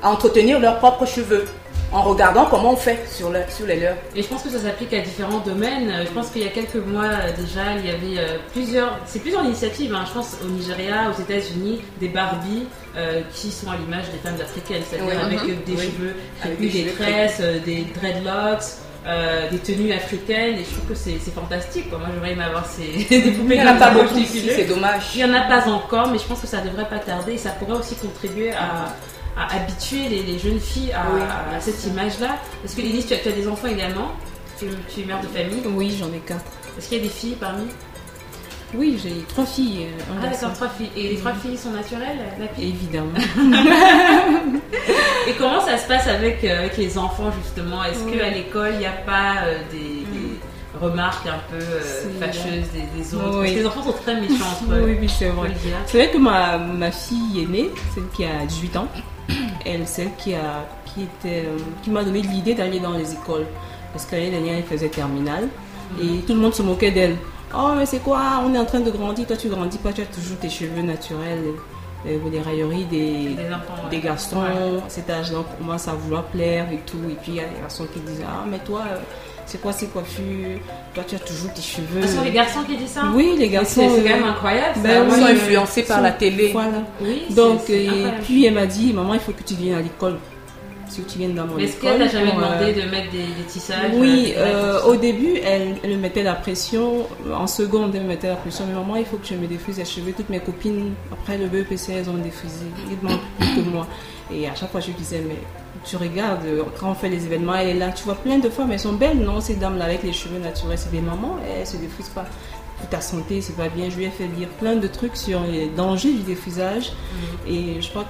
à entretenir leurs propres cheveux en regardant comment on fait sur, le- sur les leurs. Et je pense que ça s'applique à différents domaines. Je pense qu'il y a quelques mois euh, déjà, il y avait euh, plusieurs, c'est plusieurs initiatives. hein. Je pense au Nigeria, aux États-Unis, des Barbies euh, qui sont à l'image des femmes africaines, c'est-à-dire Oui. avec Mhm. des cheveux Avec des tresses, des dreadlocks. Euh, des tenues africaines et je trouve que c'est fantastique quoi. moi j'aurais aimé avoir ces des poupées Il n'y en a pas beaucoup ici, c'est dommage. Il n'y en a pas encore, mais je pense que ça devrait pas tarder et ça pourrait aussi contribuer à, à habituer les, les jeunes filles à, Oui. à cette image-là. Parce que Elise, tu as, tu as des enfants également, tu, tu es mère de famille. Oui, j'en ai quatre. Est-ce qu'il y a des filles parmi Oui, j'ai trois filles. euh, un Ah d'accord, trois filles. Et les trois filles sont naturelles la fille? Évidemment. Et comment ça se passe avec, euh, avec les enfants justement? Est-ce Oui. qu'à l'école, il n'y a pas euh, des, des remarques un peu euh, fâcheuses des, des autres? Parce que les enfants sont très méchants entre eux. oui, oui, c'est vrai. C'est vrai que ma, ma fille aînée, celle qui a 18 ans, elle, celle qui, a, qui, était, qui m'a donné l'idée d'aller dans les écoles. Parce que l'année dernière, elle faisait terminale. Et tout le monde se moquait d'elle. Oh, mais c'est quoi? On est en train de grandir. Toi, tu grandis pas. Tu as toujours tes cheveux naturels. euh, les railleries des, Des enfants, ouais. des garçons. Ouais. Cet âge-là, on commence à vouloir plaire et tout. Et puis, il y a des garçons qui disent Ah, mais toi, euh, c'est quoi ces coiffures? Toi, tu as toujours tes cheveux. Ah, Ce sont les garçons qui disent ça? Oui, les garçons. c'est quand euh, même incroyable. ça. ben Ils sont influencés par sont- la télé. Voilà. Oui, c'est- Donc, et puis elle m'a dit, maman, il faut que tu viennes à l'école. Dans mon Est-ce qu'elle t'a jamais euh, demandé de mettre des, des tissages Oui, euh, euh, au début, elle, elle me mettait la pression. En seconde, elle me mettait la pression. Mais maman, il faut que je me défrise les cheveux. Toutes mes copines, après le BEPC, elles ont défrisé. Ils demandent plus que moi. Et à chaque fois, je lui disais, mais tu regardes, quand on fait les événements, elle est là. Tu vois plein de femmes, elles sont belles, non? Ces dames-là avec les cheveux naturels, c'est des mamans, elles se défrisent pas. Pour ta santé, c'est pas bien. Je lui ai fait lire plein de trucs sur les dangers du défrisage. Et je crois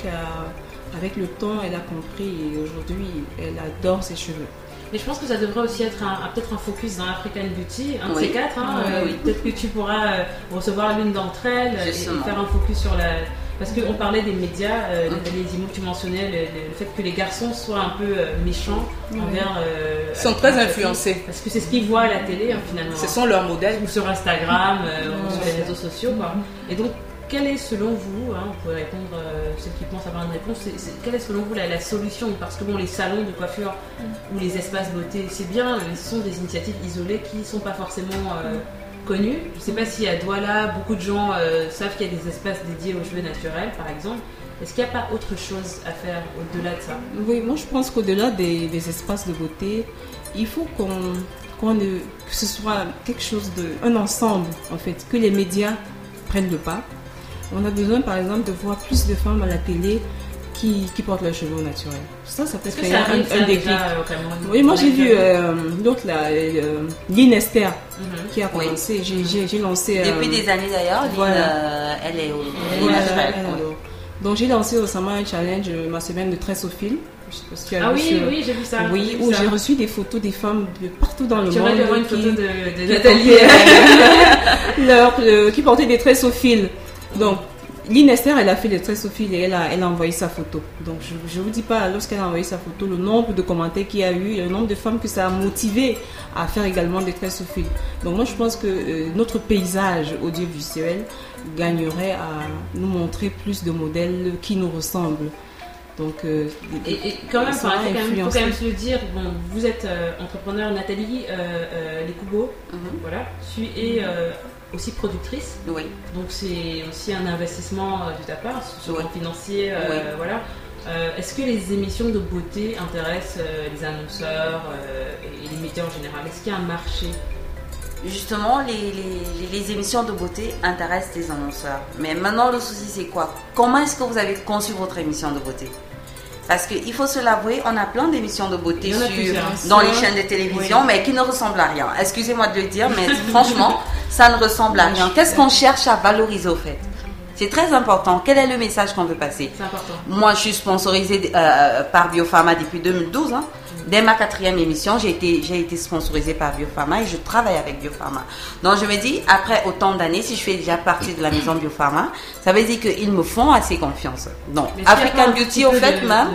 qu'avec le temps, elle a compris. Et aujourd'hui, elle adore ses cheveux. Mais je pense que ça devrait aussi être peut-être un focus dans African Beauty, un de Oui. ces quatre. hein, Oui, euh, oui. Peut-être que tu pourras euh, recevoir l'une d'entre elles euh, et, et faire un focus sur la. Parce qu'on parlait des médias, euh, les mots que tu mentionnais, le, fait que les garçons soient un peu méchants envers. euh, Ils sont très influencés. Parce que c'est ce qu'ils voient à la télé hein, finalement. Ce sont leurs modèles. ou sur Instagram, euh, ou sur les réseaux sociaux. Quoi. Et donc, quelle est selon vous, hein, vous pouvez répondre, euh, ceux qui pensent avoir une réponse, c'est- c'est- quelle est selon vous la, la solution Parce que bon, les salons de coiffure ou les espaces beauté, c'est bien, mais ce sont des initiatives isolées qui ne sont pas forcément euh, connues. Je ne sais pas si à Douala, beaucoup de gens euh, savent qu'il y a des espaces dédiés aux cheveux naturels, par exemple. Est-ce qu'il n'y a pas autre chose à faire au-delà de ça Oui, moi je pense qu'au-delà des, des espaces de beauté, il faut qu'on qu'on que ce soit quelque chose de un ensemble en fait, que les médias prennent le pas. On a besoin par exemple de voir plus de femmes à la télé qui, qui portent leurs cheveux au naturel. Ça, ça peut ça un, arrive un déclic. euh, Oui, moi j'ai vu euh, l'autre là, euh, Lynn Esther, Mhm. qui a Oui. commencé. J'ai- J'ai lancé. euh, Depuis des années d'ailleurs, voilà. euh, elle est, au- elle est Voilà, naturelle. elle oui. adore. Donc j'ai lancé récemment un challenge, ma semaine de tresse au fil. Je sais pas si tu as Ah oui, oui, j'ai vu ça. Oui, où j'ai reçu des photos des femmes de partout dans le Tu monde. aurais dû avoir une qui- photo de, de qui Nathalie. leur- euh, qui portaient des tresses au fil. Donc, Lynn Esther, elle a fait les traits au fil et elle a, elle a envoyé sa photo. Donc je ne vous dis pas, lorsqu'elle a envoyé sa photo, le nombre de commentaires qu'il y a eu, le nombre de femmes que ça a motivé à faire également des traits au fil. Donc moi je pense que euh, notre paysage audiovisuel gagnerait à nous montrer plus de modèles qui nous ressemblent. Donc, euh, et, et, quand même, il faut quand même se le dire, bon, vous êtes euh, entrepreneur Nathalie euh, Les mhm. voilà, suis, et aussi productrice. Oui. Donc c'est aussi un investissement euh, de ta part, sur le financier. Euh, voilà. Euh, est-ce que les émissions de beauté intéressent les annonceurs et les médias en général? Est-ce qu'il y a un marché? Justement, les, les, émissions de beauté intéressent les annonceurs. Mais maintenant, le souci, c'est quoi? Comment est-ce que vous avez conçu votre émission de beauté? Parce qu'il faut se l'avouer, on a plein d'émissions de beauté sur, dans les chaînes de télévision, mais qui ne ressemblent à rien. Excusez-moi de le dire, mais franchement, ça ne ressemble à rien. Qu'est-ce qu'on cherche à valoriser au fait? C'est très important. Quel est le message qu'on veut passer? Moi, je suis sponsorisée euh, par Biopharma depuis 2012. Hein. Dès ma quatrième émission, j'ai été, j'ai été sponsorisée par Biopharma et je travaille avec Biopharma. Donc je me dis, après autant d'années, si je fais déjà partie de la maison Biopharma, ça veut dire qu'ils me font assez confiance. Donc African Beauty, au fait, même,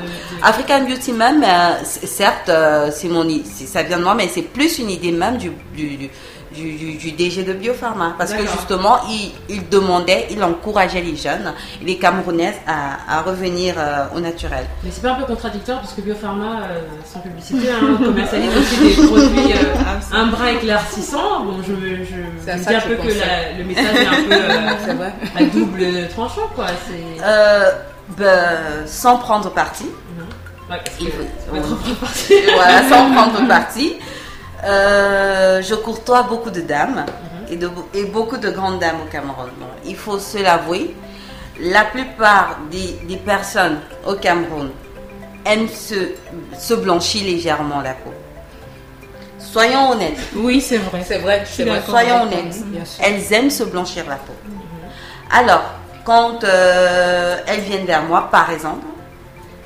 African Beauty même, euh, certes, euh, c'est mon, ça vient de moi, mais c'est plus une idée même du, du du, DG de Biopharma. Parce que justement, il, demandait, il encourageait les jeunes, les Camerounaises à, revenir euh, au naturel. Mais c'est pas un peu contradictoire parce que Biopharma, euh, sans publicité, hein, commercialise aussi des produits euh, ah, un bras éclaircissant. Bon, je, je, je dis un peu que le message est un peu à double tranchant, quoi. Ben, sans prendre parti. Mhm. il faut, parti. voilà, sans prendre parti. Euh, je courtois beaucoup de dames et, de, et, beaucoup de grandes dames au Cameroun. il faut se l'avouer, la plupart des, personnes au Cameroun aiment se, se blanchir légèrement la peau. Soyons honnêtes. Oui, c'est vrai. C'est vrai, Soyons honnêtes. Elles aiment se blanchir la peau. Alors, quand euh, elles viennent vers moi, par exemple,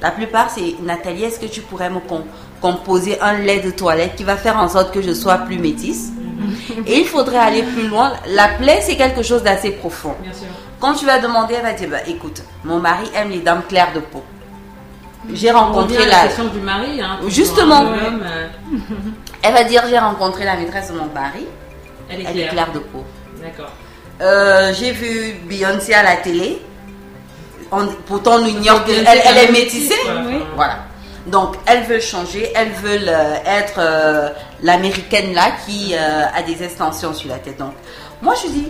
la plupart c'est Nathalie, est-ce que tu pourrais me, composer un lait de toilette qui va faire en sorte que je sois plus métisse. Et il faudrait aller plus loin. La plaie, c'est quelque chose d'assez profond. Quand tu vas demander, elle va dire, bah, écoute, mon mari aime les dames claires de peau. J'ai rencontré la... question du mari. Hein, Justement. Euh. Elle va dire, j'ai rencontré la maîtresse de mon mari. Elle est, claire. de peau. D'accord. Euh, j'ai vu Beyoncé à la télé. pourtant, on ignore qu'elle elle est métissée. Voilà. Donc, elles veulent changer, elles veulent euh, être euh, l'américaine là qui euh, a des extensions sur la tête. Donc, moi je dis,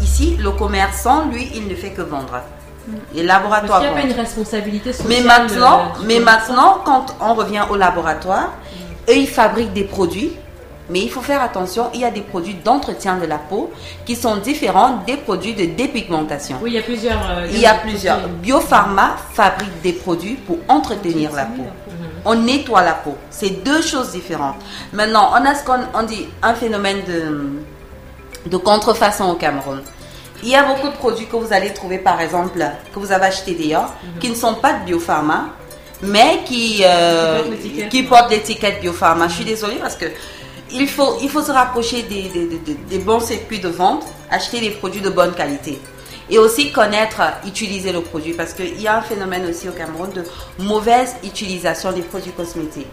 ici, le commerçant, lui, il ne fait que vendre. Mm. Les laboratoires. Qu'il n'y a pas une responsabilité sociale. Mais maintenant, mais maintenant, quand on revient au laboratoire, mm. eux, ils fabriquent des produits mais il faut faire attention, il y a des produits d'entretien de la peau qui sont différents des produits de dépigmentation. Oui, il y a plusieurs. Euh, il y a plusieurs. Biopharma fabrique des produits pour entretenir la peau. On nettoie la peau. C'est deux choses différentes. Maintenant, on a ce qu'on dit un phénomène de, de contrefaçon au Cameroun. Il y a beaucoup de produits que vous allez trouver, par exemple, que vous avez acheté d'ailleurs, mhm. qui ne sont pas de biopharma, mais qui, euh, qui portent l'étiquette biopharma. Je suis désolée parce que il faut, il faut se rapprocher des, des, bons circuits de vente, acheter des produits de bonne qualité. Et aussi connaître, utiliser le produit, parce qu'il y a un phénomène aussi au Cameroun de mauvaise utilisation des produits cosmétiques.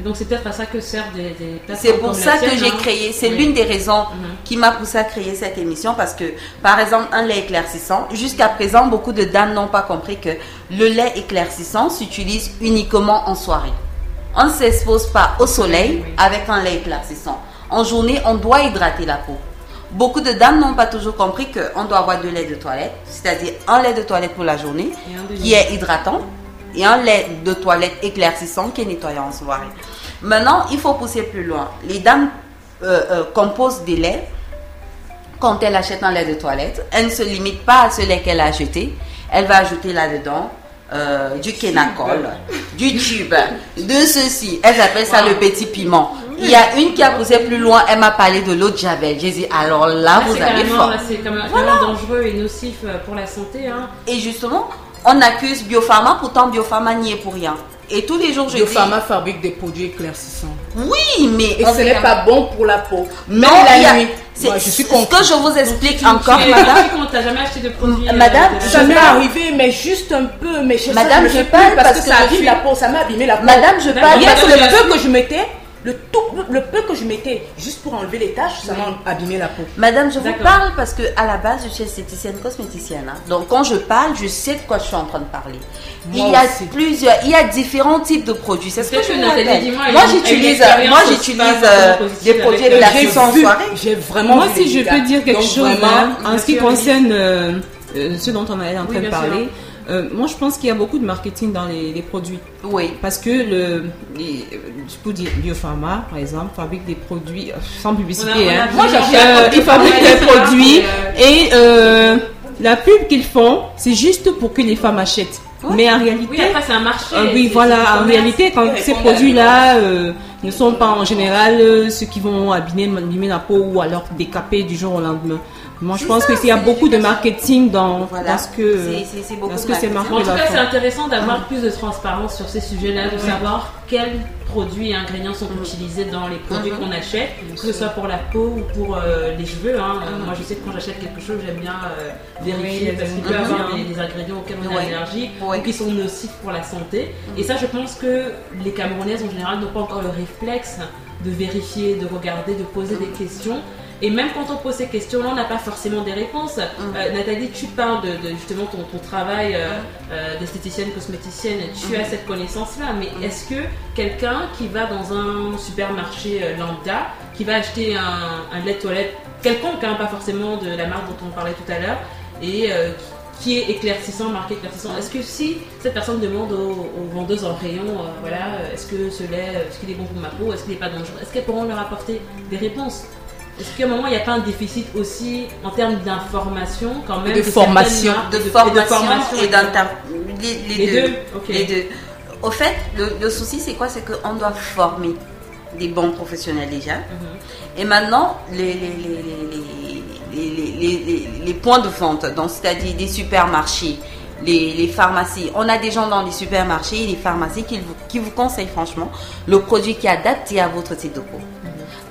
Et donc c'est peut-être à ça que servent des, des C'est pour ça que j'ai hein. créé, c'est l'une des raisons mhm. qui m'a poussé à créer cette émission parce que, par exemple, un lait éclaircissant, jusqu'à présent, beaucoup de dames n'ont pas compris que le lait éclaircissant s'utilise uniquement en soirée. On ne s'expose pas au soleil avec un lait éclaircissant. En journée, on doit hydrater la peau. Beaucoup de dames n'ont pas toujours compris qu'on doit avoir deux laits de toilette, c'est-à-dire un lait de toilette pour la journée qui est hydratant et un lait de toilette éclaircissant qui est nettoyant en soirée. Maintenant, il faut pousser plus loin. Les dames euh, euh, composent des laits quand elles achètent un lait de toilette. Elles ne se limitent pas à ce lait qu'elle a acheté. Elle va ajouter là-dedans euh, du kénacol, du tube, de ceci. Elle appelle ça le petit piment. Il y a une qui a poussé plus loin, elle m'a parlé de l'eau de Javel. J'ai dit, alors là, vous allez fort. C'est quand même dangereux et nocif euh, pour la santé. Hein. Et justement, on accuse Biopharma, pourtant Biopharma n'y est pour rien. Et tous les jours, je Biopharma dis. fabrique des produits éclaircissants. Oui, mais. Et on ce n'est pas bon pour la peau. Même Non, il y la a- nuit. c'est Moi, je suis ce contre. que je vous explique Tu- encore, tu es- madame. tu- t'as jamais acheté de produits. euh, Madame, de- Ça je m'est parle- arrivé, mais juste un peu. Mais chez Madame, ça, je, je parle parce, que, que ça je abîme suis- la peau, ça m'a abîmé la peau. Madame, je parle parce que que le peu que je mettais, le, tout, le peu que je mettais, juste pour enlever les taches, ça m'a abîmé la peau. Madame, je vous parle parce que à la base, je suis esthéticienne cosméticienne. hein. Donc, quand je parle, je sais de quoi je suis en train de parler. Moi il y a aussi. plusieurs, il y a différents types de produits. C'est ce que je vous Moi, j'utilise, moi, j'utilise euh, des produits en vu, soirée. j'ai vraiment Moi, si je peux dire quelque Donc, chose vraiment, hein, en ce qui concerne euh, euh, ce dont on est en train Oui, de parler, euh, moi je pense qu'il y a beaucoup de marketing dans les, les produits. Oui. Parce que le, les, je peux dire Biopharma, par exemple, fabrique des produits euh, sans publicité. On a- on a hein. Moi, j'achète Euh, ils fabriquent des produits euh, et euh, la pub qu'ils font, c'est juste pour que les femmes achètent. Mais en réalité, Oui, après, c'est un marché. euh, oui, voilà. En réalité, quand ces produits-là ne sont pas en général ceux qui vont abîmer, abîmer la peau ou alors décaper du jour au lendemain. Moi, je pense ça, que s'il y a beaucoup de marketing dans, Voilà. dans ce que, C'est- marqué en tout cas, c'est intéressant d'avoir plus de transparence sur ces sujets-là, de savoir quels produits et ingrédients sont utilisés dans les produits Mhm. qu'on achète, que ce soit pour la peau ou pour euh, les cheveux. hein. Euh, Moi, je sais que quand j'achète quelque chose, j'aime bien euh, vérifier Oui, parce qu'il les peut y avoir ingrédients. des, des ingrédients auxquels on Ouais. allergie Ouais. ou qui sont nocifs pour la santé. Et ça, je pense que les Camerounaises en général n'ont pas encore le réflexe de vérifier, de regarder, de poser des questions. Et même quand on pose ces questions-là, on n'a pas forcément des réponses. Euh, Nathalie, tu parles de, de justement ton, ton travail euh, euh, d'esthéticienne, cosméticienne, tu as cette connaissance-là, mais est-ce que quelqu'un qui va dans un supermarché lambda, qui va acheter un, un lait de toilette quelconque, hein, pas forcément de la marque dont on parlait tout à l'heure, et euh, qui est éclaircissant, marqué éclaircissant, est-ce que si cette personne demande aux, aux vendeuses en rayon, euh, voilà, est-ce que ce lait, est-ce qu'il est bon pour ma peau, est-ce qu'il n'est pas dangereux, est-ce qu'elles pourront leur apporter des réponses? Est-ce qu'à un moment, il n'y a pas un déficit aussi en termes d'information quand même de formation. de, formation et d'inter... Les, les Les deux. Les deux. Au fait, le, le souci, c'est quoi? C'est qu'on doit former des bons professionnels déjà. Mhm. Et maintenant, les, les, les, les, les, les- les- les- les points de vente, donc c'est-à-dire des supermarchés, les, les pharmacies. On a des gens dans les supermarchés et les pharmacies qui vous, qui vous conseillent franchement le produit qui est adapté à votre type de peau.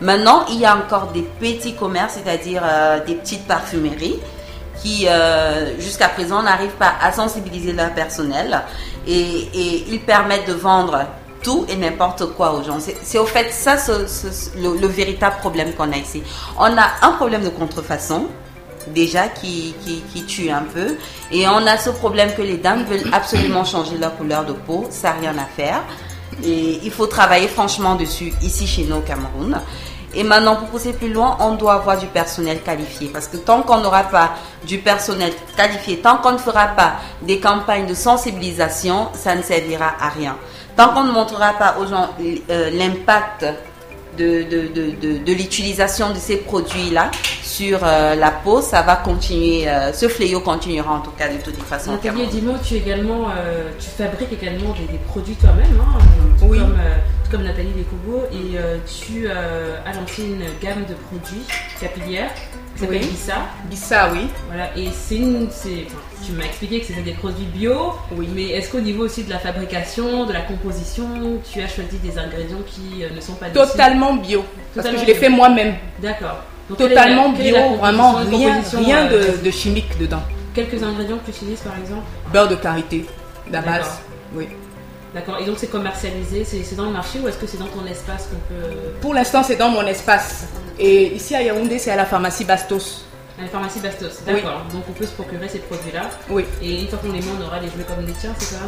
Maintenant, il y a encore des petits commerces, c'est-à-dire euh, des petites parfumeries qui, euh, jusqu'à présent, n'arrivent pas à sensibiliser leur personnel et, ils permettent de vendre tout et n'importe quoi aux gens. C'est au fait ça le véritable problème qu'on a ici. On a un problème de contrefaçon déjà qui, qui, qui tue un peu et on a ce problème que les dames veulent absolument changer leur couleur de peau, ça n'a rien à faire. Et il faut travailler franchement dessus ici chez nous au Cameroun. Et maintenant, pour pousser plus loin, on doit avoir du personnel qualifié. Parce que tant qu'on n'aura pas du personnel qualifié, tant qu'on ne fera pas des campagnes de sensibilisation, ça ne servira à rien. Tant qu'on ne montrera pas aux gens euh, l'impact de, l'utilisation de ces produits-là sur euh, la peau, ça va continuer, euh, ce fléau continuera en tout cas de toute façon. Nathalie. Edimo, tu, également, euh, tu fabriques également des, des produits toi-même, hein, Oui. comme, Nathalie Descobo, et tu as lancé une gamme de produits capillaires qui s'appelle Oui. Bissa. Bissa, oui. Voilà, et c'est une, tu m'as expliqué que c'était des produits bio, Oui. mais est-ce qu'au niveau aussi de la fabrication, de la composition, tu as choisi des ingrédients qui ne sont pas Totalement bio. Parce Totalement que je l'ai bio. fait moi-même. D'accord. Donc, Totalement bio, vraiment rien, rien euh, de, de chimique dedans. Quelques ingrédients que tu utilises par exemple Beurre de karité, la base. Oui. D'accord, et donc c'est commercialisé, c'est c'est dans le marché ou est-ce que c'est dans ton espace qu'on peut. Pour l'instant, c'est dans mon espace. Et ici à Yaoundé, c'est à la pharmacie Bastos. À la pharmacie Bastos, Oui. d'accord. Donc on peut se procurer ces produits-là. Oui. Et une fois qu'on les met, on aura les jouets comme des tiens, c'est ça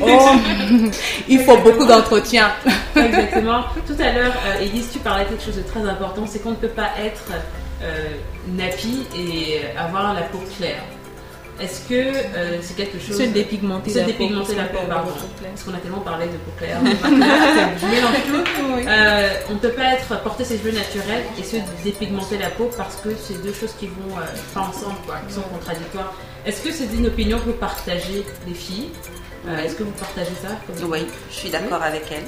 Oh, il faut beaucoup d'entretien. Exactement. Tout à l'heure, euh, Elise, tu parlais de quelque chose de très important, c'est qu'on ne peut pas être euh, nappy et avoir la peau claire. Est-ce que euh, c'est quelque chose... Se dépigmenter Se la peau, dépigmenter peau, pardon. la peau claire. Parce qu'on a tellement parlé de peau claire. Je mélange tout. Euh, on ne peut pas être porter ses cheveux naturels et se dépigmenter la peau parce que c'est deux choses qui vont euh, pas ensemble, quoi, qui sont contradictoires. Est-ce que c'est une opinion que vous partagez, les filles? Euh, Est-ce que vous partagez ça? Oui, je suis d'accord avec elle.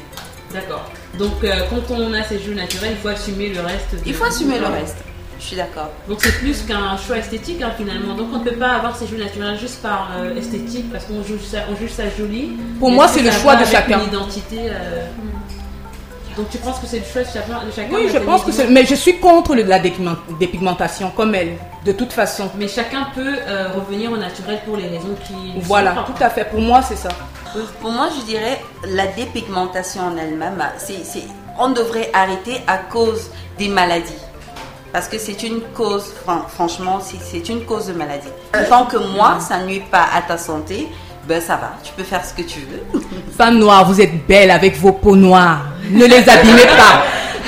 D'accord. Donc euh, quand on a ses cheveux naturels, il faut assumer le reste. de- Il faut assumer le reste. Je suis d'accord. Donc c'est plus qu'un choix esthétique hein, finalement. Donc on ne peut pas avoir ses cheveux naturels juste par euh, esthétique parce qu'on juge ça, on juge ça joli. Pour moi, c'est le choix de chacun. Une identité. euh, Donc tu penses que c'est le choix de chacun, de chacun Oui, je pense que c'est. Mais je suis contre le- la dépigment- dépigmentation, comme elle, de toute façon. Mais chacun peut euh, revenir au naturel pour les raisons qui. Voilà, sont tout à fait. Pour moi, c'est ça. Pour moi, je dirais la dépigmentation en elle-même, c'est, c'est- on devrait arrêter à cause des maladies. Parce que c'est une cause, fran- franchement, c'est, une cause de maladie. Tant que moi, ça ne nuit pas à ta santé, ben ça va, tu peux faire ce que tu veux. Femme noire, vous êtes belle avec vos peaux noires. Ne les abîmez pas.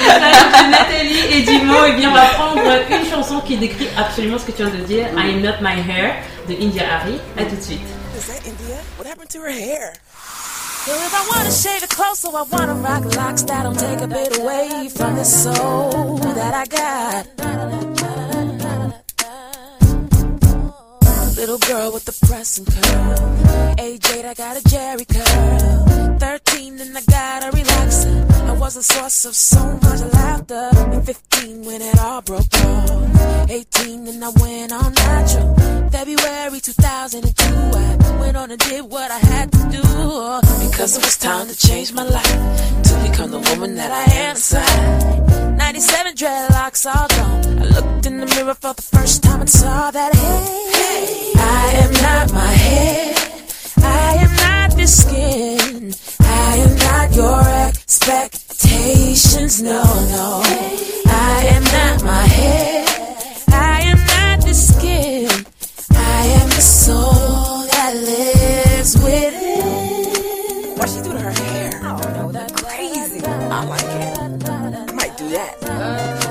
Salut, Nathalie et Dimo, et bien on va prendre une chanson qui décrit absolument ce que tu viens de dire, I am not my hair de India Hari. À tout de suite. Is that India? What happened to her hair? So if I wanna shave it closer, I wanna rock locks that don't take a bit away from the soul that I got. Little girl with the pressing curl. 8, I got a Jerry curl. 13, and I got a relaxer. I was a source of so much laughter. At 15, when it all broke off. 18, and I went on natural. February 2002, I went on and did what I had to do. Because it was time to change my life. To become the woman that I am inside. 97 dreadlocks all gone. I looked in the mirror for the first time and saw that hey, I am not my head. I am skin. I am not your expectations. No, no. I am not my head. I am not the skin. I am the soul that lives within. What she do to her hair? I don't know. That's crazy. I like it. I might do that.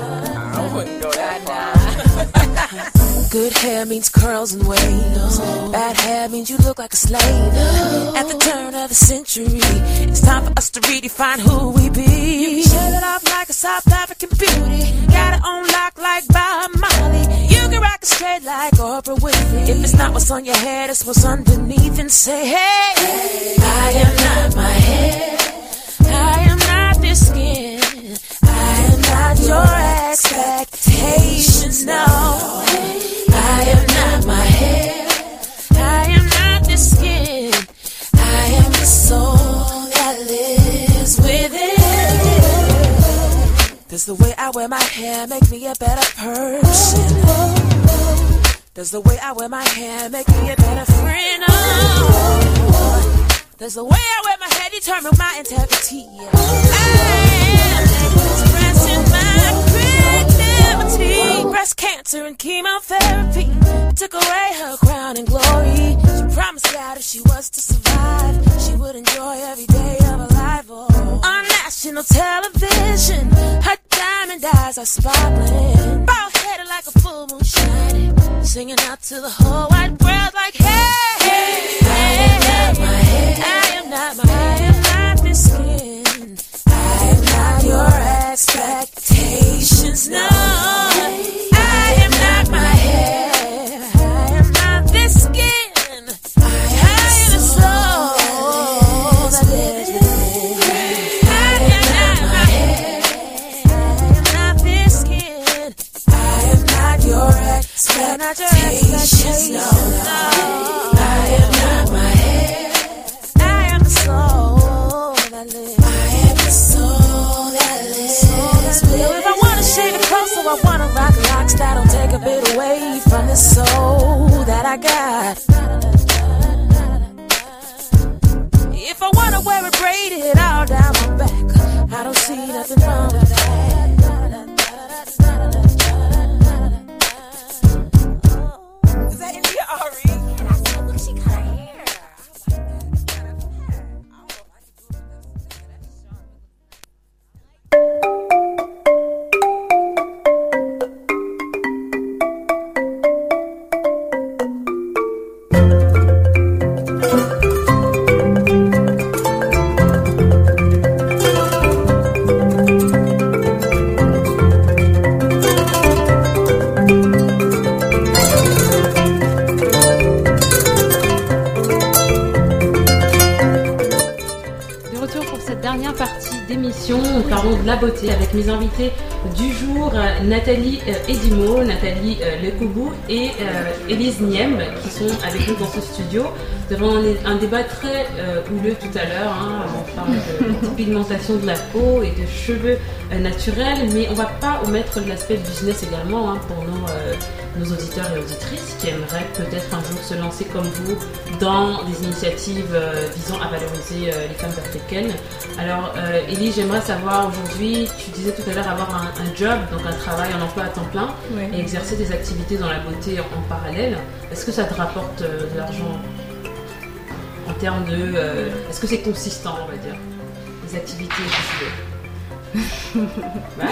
Good hair means curls and waves. Bad hair means you look like a slave. At the turn of the century, it's time for us to redefine who we be. You can it off like a South African beauty. Got it on lock like Bob Marley. You can rock it straight like Oprah Winfrey. If it's not what's on your head, it's what's underneath. And say, hey, I am not my hair. I am not this skin. I am not your expectations. No, I am not my hair. I am not the skin. I am the soul that lives within. Does the way I wear my hair make me a better person? Does the way I wear my hair make me a better friend? Oh. Does the way I wear my hair determine my integrity? I am expressing my creativity. Breast cancer and chemotherapy took away her crown and glory. She promised God if she was to survive, she would enjoy every day of her life. Oh. On national television, her diamond eyes are sparkling. Bald headed like a full moon shining. Singing out to the whole wide world like, hey, hey, my head. I am not my I am not this skin. Your expectations. No, I am not my hair. I am not this skin. I am the soul that lives within. I am not my hair. I am not this skin. I am not your expectations. No, no. I am not my within. If I wanna shave it close, closer, I wanna rock locks that don't take a bit away from the soul that I got. If I wanna wear it braided all down my back, I don't see nothing wrong with that. Nous parlons de la beauté avec mes invités Du jour, euh, Nathalie euh, Edimo, Nathalie euh, Lekoubou et Élise Niem qui sont avec nous dans ce studio. Nous avons un, débat très houleux tout à l'heure. hein. On parle de pigmentation de la peau et de cheveux naturels, mais on va pas omettre l'aspect business également hein, pour nos, nos auditeurs et auditrices qui aimeraient peut-être un jour se lancer comme vous dans des initiatives euh, visant à valoriser euh, les femmes africaines. Alors, euh, Élie, j'aimerais savoir aujourd'hui, tu disais tout à l'heure avoir un, un job, donc un travail, un emploi à temps plein, et exercer des activités dans la beauté en, en parallèle. Est-ce que ça te rapporte euh, de l'argent en termes de... euh, Est-ce que c'est consistant, on va dire Les activités que tu bah,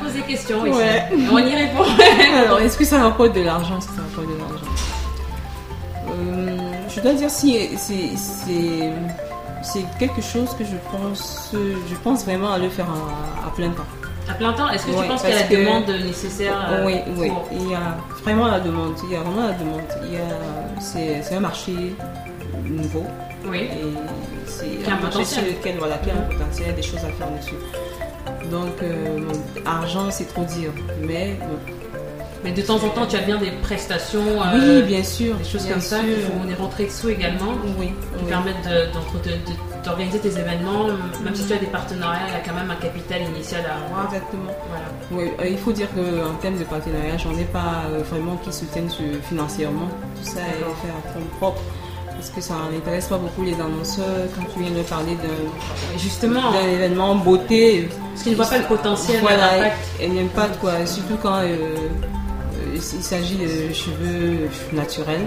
On pose des questions ici. Ouais. On y répond. Alors, est-ce que ça rapporte de l'argent? Ça rapporte de l'argent? Euh, Je dois dire si c'est quelque chose que je pense je pense vraiment à le faire à, à plein temps. À plein temps, est-ce que tu penses qu'il y a la demande nécessaire euh, oui, oui, pour- il y a vraiment la demande. Il y a vraiment la demande. Il y c'est un marché nouveau Oui. et c'est un marché sur potentiel. lequel voilà qui a un potentiel, il y a des choses à faire dessus. Donc euh, argent c'est trop dire, mais bon, Mais de temps en temps, tu as bien des prestations, oui euh, bien sûr, des choses comme ça, sûr. qui font des rentrées de sous également, Oui, qui oui. permettent d'organiser tes événements. Même si tu as des partenariats, il y a quand même un capital initial à avoir. Exactement. Voilà. Oui, euh, il faut dire qu'en termes de partenariat, j'en ai pas vraiment qui soutiennent financièrement. Tout ça est fait à fond propre. Parce que ça n'intéresse pas beaucoup les annonceurs quand tu viens de parler d'un Et justement, d'un événement beauté. parce qu'ils ne voient pas le potentiel, Voilà, l'impact. n'aime pas quoi. Surtout quand euh, il s'agit de cheveux naturels.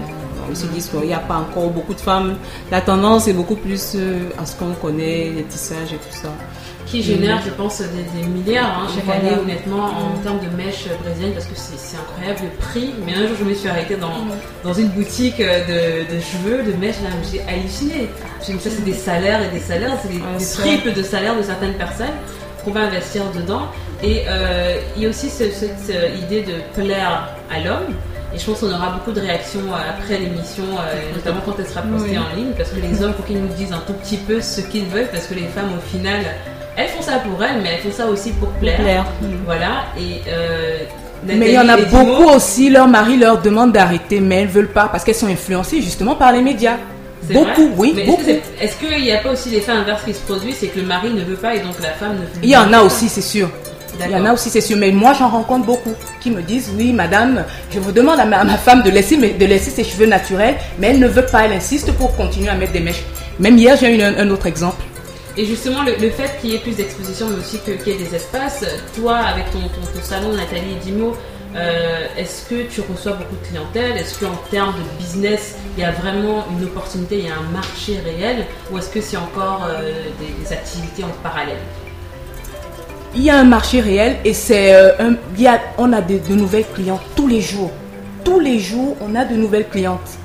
Ils se disent qu'il n'y a pas encore beaucoup de femmes. La tendance est beaucoup plus euh, à ce qu'on connaît, les tissages et tout ça. qui génère, je pense, des, des milliards hein, chaque Voilà. année, honnêtement, en termes de mèches brésiliennes, parce que c'est incroyable le prix. Mais un jour, je me suis arrêtée dans, dans une boutique euh, de, de cheveux, de mèches, là, j'ai halluciné. J'ai dit, ça, c'est des salaires et des salaires, c'est des, Ah, triples de salaires de certaines personnes qu'on va investir dedans. Et euh, il y a aussi ce- cette idée de plaire à l'homme. Et je pense qu'on aura beaucoup de réactions euh, après l'émission, euh, notamment quand elle sera postée Oui. en ligne, parce que les hommes, faut qu'ils nous disent un tout petit peu ce qu'ils veulent, parce que les femmes, au final, elles font ça pour elles, mais elles font ça aussi pour plaire. Plaire. Voilà. Et euh, Mais il y en a beaucoup aussi, leur mari leur demande d'arrêter, mais elles veulent pas parce qu'elles sont influencées justement par les médias. Beaucoup, oui, Mais beaucoup. Est-ce qu'il n'y a pas aussi l'effet inverse qui se produit, c'est que le mari ne veut pas et donc la femme ne veut Il y en a aussi, c'est sûr. Il y en a aussi, c'est sûr. Mais moi, j'en rencontre beaucoup qui me disent, oui, madame, je vous demande à ma, à ma femme de laisser, de laisser ses cheveux naturels, mais elle ne veut pas, elle insiste pour continuer à mettre des mèches. Même hier, j'ai eu un, un autre exemple. Et justement, le, le fait qu'il y ait plus d'exposition, mais aussi qu'il y ait des espaces, toi, avec ton, ton, ton salon Nathalie Dimo, euh, est-ce que tu reçois beaucoup de clientèle? Est-ce qu'en termes de business, il y a vraiment une opportunité, il y a un marché réel? Ou est-ce que c'est encore euh, des, des activités en parallèle? Il y a un marché réel et c'est euh, on a de nouvelles clientes tous les jours. Tous les jours, on a de nouvelles clientes.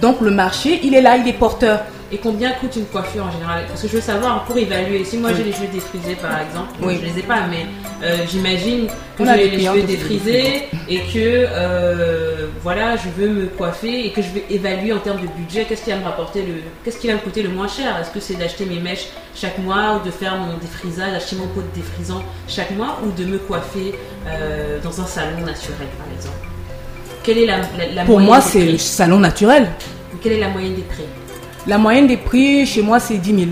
Donc le marché, il est là, il est porteur. Et combien coûte une coiffure en général Parce que je veux savoir pour évaluer. Si moi j'ai les cheveux défrisés par exemple, Oui. je les ai pas, mais euh, j'imagine que j'ai les cheveux défrisés et que euh, voilà, je veux me coiffer et que je vais évaluer en termes de budget qu'est-ce qui va me rapporter le, qu'est-ce qui va me coûter le moins cher Est-ce que c'est d'acheter mes mèches chaque mois ou de faire mon défrisage, acheter mon pot de défrisant chaque mois ou de me coiffer euh, dans un salon naturel par exemple? Quelle est la, la, la Pour moi, c'est le salon naturel. Quelle est la moyenne des prix? La moyenne des prix chez moi, c'est 10 000.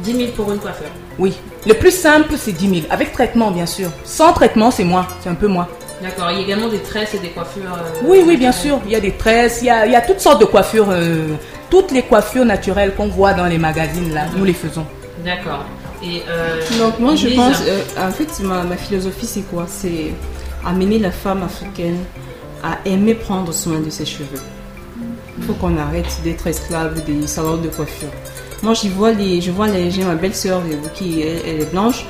10 000 pour une coiffeur. Oui. Le plus simple, c'est 10 000. Avec traitement, bien sûr. Sans traitement, c'est moins. C'est un peu moins. D'accord, il y a également des tresses et des coiffures. euh, Oui, oui, bien sûr. Il y a des tresses, il y a, il y a toutes sortes de coiffures. euh, toutes les coiffures naturelles qu'on voit dans les magazines, là, nous les faisons. D'accord. Et euh, Donc moi je pense, euh, en fait ma, ma philosophie c'est quoi? C'est amener la femme africaine à aimer prendre soin de ses cheveux. Il faut qu'on arrête d'être esclave des salons de coiffure. Moi j'y vois les, je vois les, j'ai ma belle-sœur euh, qui elle, elle est blanche.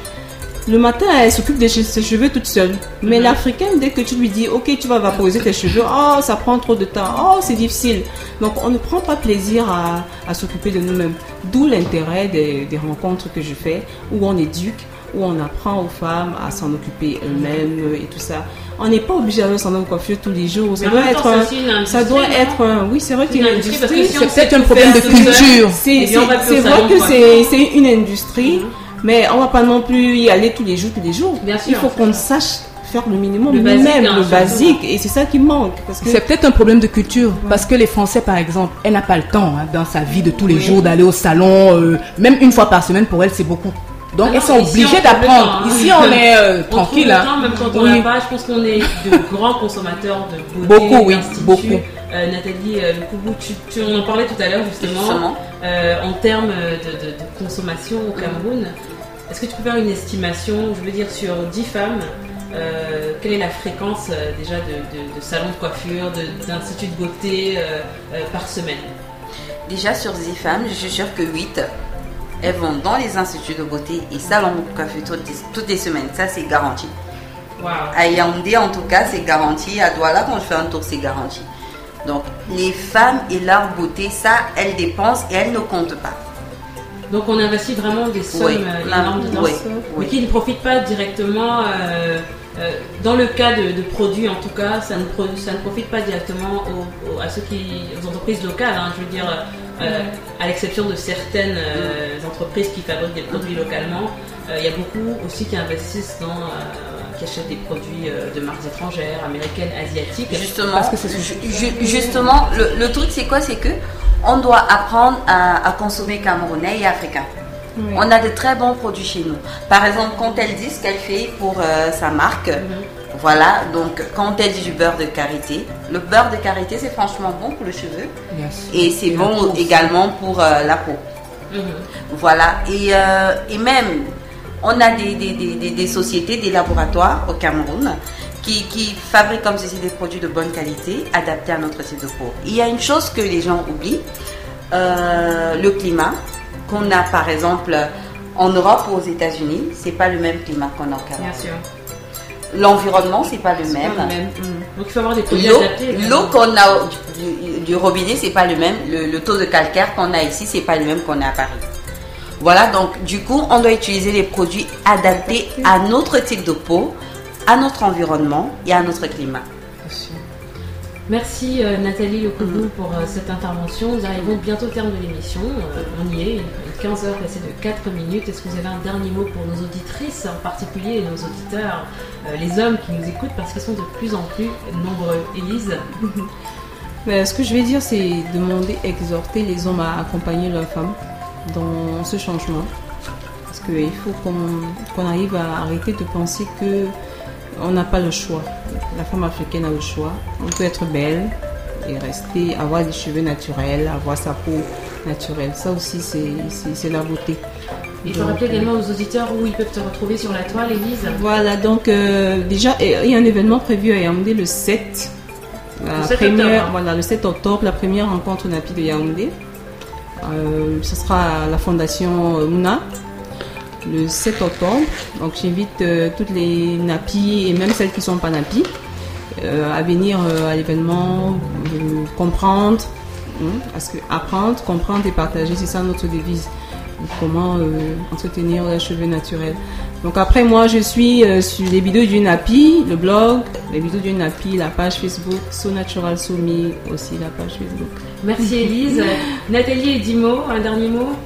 Le matin elle s'occupe de ses cheveux toute seule. Mais Mhm. l'africaine dès que tu lui dis ok tu vas vaporiser tes cheveux, oh ça prend trop de temps, oh c'est difficile. Donc on ne prend pas plaisir à, à s'occuper de nous-mêmes. D'où l'intérêt des, des rencontres que je fais où on éduque, où on apprend aux femmes à s'en occuper elles-mêmes et tout ça. On n'est pas obligé d'aller au salon de coiffure tous les jours. Ça doit être, un- ça doit être, un- oui c'est vrai C'est qu'il y a une une industrie C'est peut-être un problème de culture. C'est Eh vrai que c'est une industrie, mais on va pas non plus y aller tous les jours, tous les jours. Bien sûr, Il faut qu'on sache faire le minimum, Le basique, même hein, le basique. Et c'est ça qui manque. Parce que C'est peut-être un problème de culture parce que les Français, par exemple, elle n'a pas le temps hein, dans sa vie de tous les jours d'aller au salon, euh, même une fois par semaine pour elle, c'est beaucoup. Donc Ah elles non, sont temps, d'apprendre. hein. Ici, on est euh, On trouve tranquille. le hein. temps, même quand on Oui. n'a pas. Je pense qu'on est de grands consommateurs de beauté. Beaucoup, oui, d'instituts. beaucoup. Euh, Nathalie euh, Le Koubou, tu, tu- on en parlait tout à l'heure justement. Justement. Euh, en termes de, de- de consommation au Cameroun, est-ce que tu peux faire une estimation, je veux dire, sur 10 femmes euh, quelle est la fréquence euh, déjà de, de, de salons de coiffure, de- d'instituts de, beauté euh, euh, par semaine? Déjà sur 10 femmes, je suis sûre que 8, elles vont dans les instituts de beauté et salons de coiffure toutes les, toutes les semaines. Ça, c'est garanti. Waouh À Yaoundé, en tout cas, c'est garanti. À Douala, quand je fais un tour, c'est garanti. Donc, les femmes et leur beauté, ça, elles dépensent et elles ne comptent pas. Donc on investit vraiment des sommes Oui, euh, énormes dedans, oui, mais qui ne profitent pas directement. euh, euh, dans le cas de, de produits, en tout cas, ça ne, pro- ça ne profite pas directement aux, aux- à ceux qui, aux entreprises locales. hein, je veux dire, euh, à l'exception de certaines euh, entreprises qui fabriquent des produits localement, euh, il y a beaucoup aussi qui investissent dans, euh, qui achètent des produits de marques étrangères, américaines, asiatiques. Justement, parce que c'est ju- ju- justement le, le truc, c'est quoi? C'est que on doit apprendre à, à consommer camerounais et africain. Oui. On a de très bons produits chez nous. Par exemple, quand elle dit ce qu'elle fait pour euh, sa marque, Mhm. voilà, donc quand elle dit du beurre de karité, le beurre de karité, c'est franchement bon pour le cheveu Yes. et c'est bon également pour euh, la peau. Mhm. Voilà, et, euh, et même, on a des, des, des, des- des sociétés, des laboratoires au Cameroun qui, qui fabriquent comme ceci des produits de bonne qualité adaptés à notre type de peau. Il y a une chose que les gens oublient, le climat qu'on a par exemple en Europe ou aux États-Unis, c'est pas le même climat qu'on a au Cameroun. Bien sûr. L'environnement, c'est pas le même. Pas le même. Donc il faut avoir des produits L'eau, adaptés. l'eau qu'on a du, du robinet, c'est pas le même. Le, le taux de calcaire qu'on a ici, c'est pas le même qu'on a à Paris. Voilà, donc du coup, on doit utiliser les produits adaptés à notre type de peau, à notre environnement et à notre climat. Merci euh, Nathalie Lecoubou pour euh, cette intervention. Nous arrivons bientôt au terme de l'émission. Euh, on y est, il est 15 heures passées de 4 minutes. Est-ce que vous avez un dernier mot pour nos auditrices en particulier et nos auditeurs, euh, les hommes qui nous écoutent parce qu'ils sont de plus en plus nombreux Élise Mais ce que je vais dire, c'est demander, exhorter les hommes à accompagner leurs femmes dans ce changement. Parce qu'il faut qu'on qu'on arrive à arrêter de penser que on n'a pas le choix. La femme africaine a le choix. On peut être belle et rester, avoir des cheveux naturels, avoir sa peau naturelle. Ça aussi, c'est- la beauté. Il faut rappeler également aux auditeurs où ils peuvent te retrouver sur la toile, Élise. Voilà, donc euh, déjà, euh, il y a un événement prévu à Yaoundé le 7. La Le 7 première, octobre. voilà, le 7 octobre, la première rencontre NAPI de Yaoundé. Euh, ce sera à la fondation euh, Mouna le 7 octobre. Donc j'invite euh, toutes les NAPI et même celles qui ne sont pas NAPI euh, à venir euh, à l'événement, comprendre, hein, parce que apprendre, comprendre et partager, c'est ça notre devise. Comment euh, entretenir les cheveux naturels. Donc après moi je suis euh, sur les vidéos du NAPI, le blog, les vidéos du NAPI, la page Facebook, So Natural So Me aussi la page Facebook. Merci Élise. Nathalie et Dimo, un dernier mot?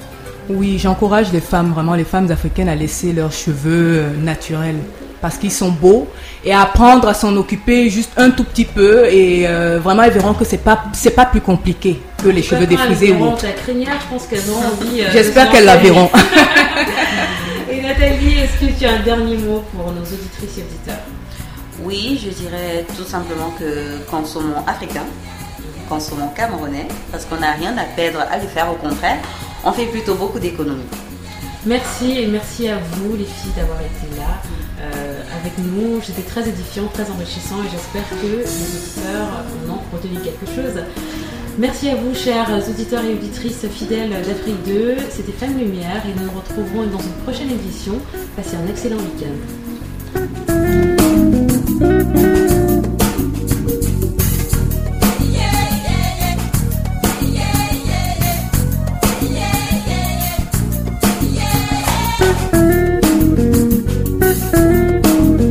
Oui, j'encourage les femmes, vraiment les femmes africaines, à laisser leurs cheveux euh, naturels parce qu'ils sont beaux et à apprendre à s'en occuper juste un tout petit peu et euh, vraiment elles verront que c'est pas c'est pas plus compliqué que les cheveux défrisés ou ta crinière, je pense qu'elles auront envie. euh, J'espère qu'elles la verront. Et Nathalie, est-ce que tu as un dernier mot pour nos auditrices et auditeurs Oui, je dirais tout simplement que consommons africain, consommons camerounais, parce qu'on n'a rien à perdre à le faire, au contraire, on fait plutôt beaucoup d'économies. Merci et merci à vous les filles d'avoir été là euh, avec nous. C'était très édifiant, très enrichissant et j'espère que les auditeurs en ont quelque chose. Merci à vous chers auditeurs et auditrices fidèles d'Afrique 2. C'était Femme Lumière et nous nous retrouverons dans une prochaine édition. Passez un excellent week-end.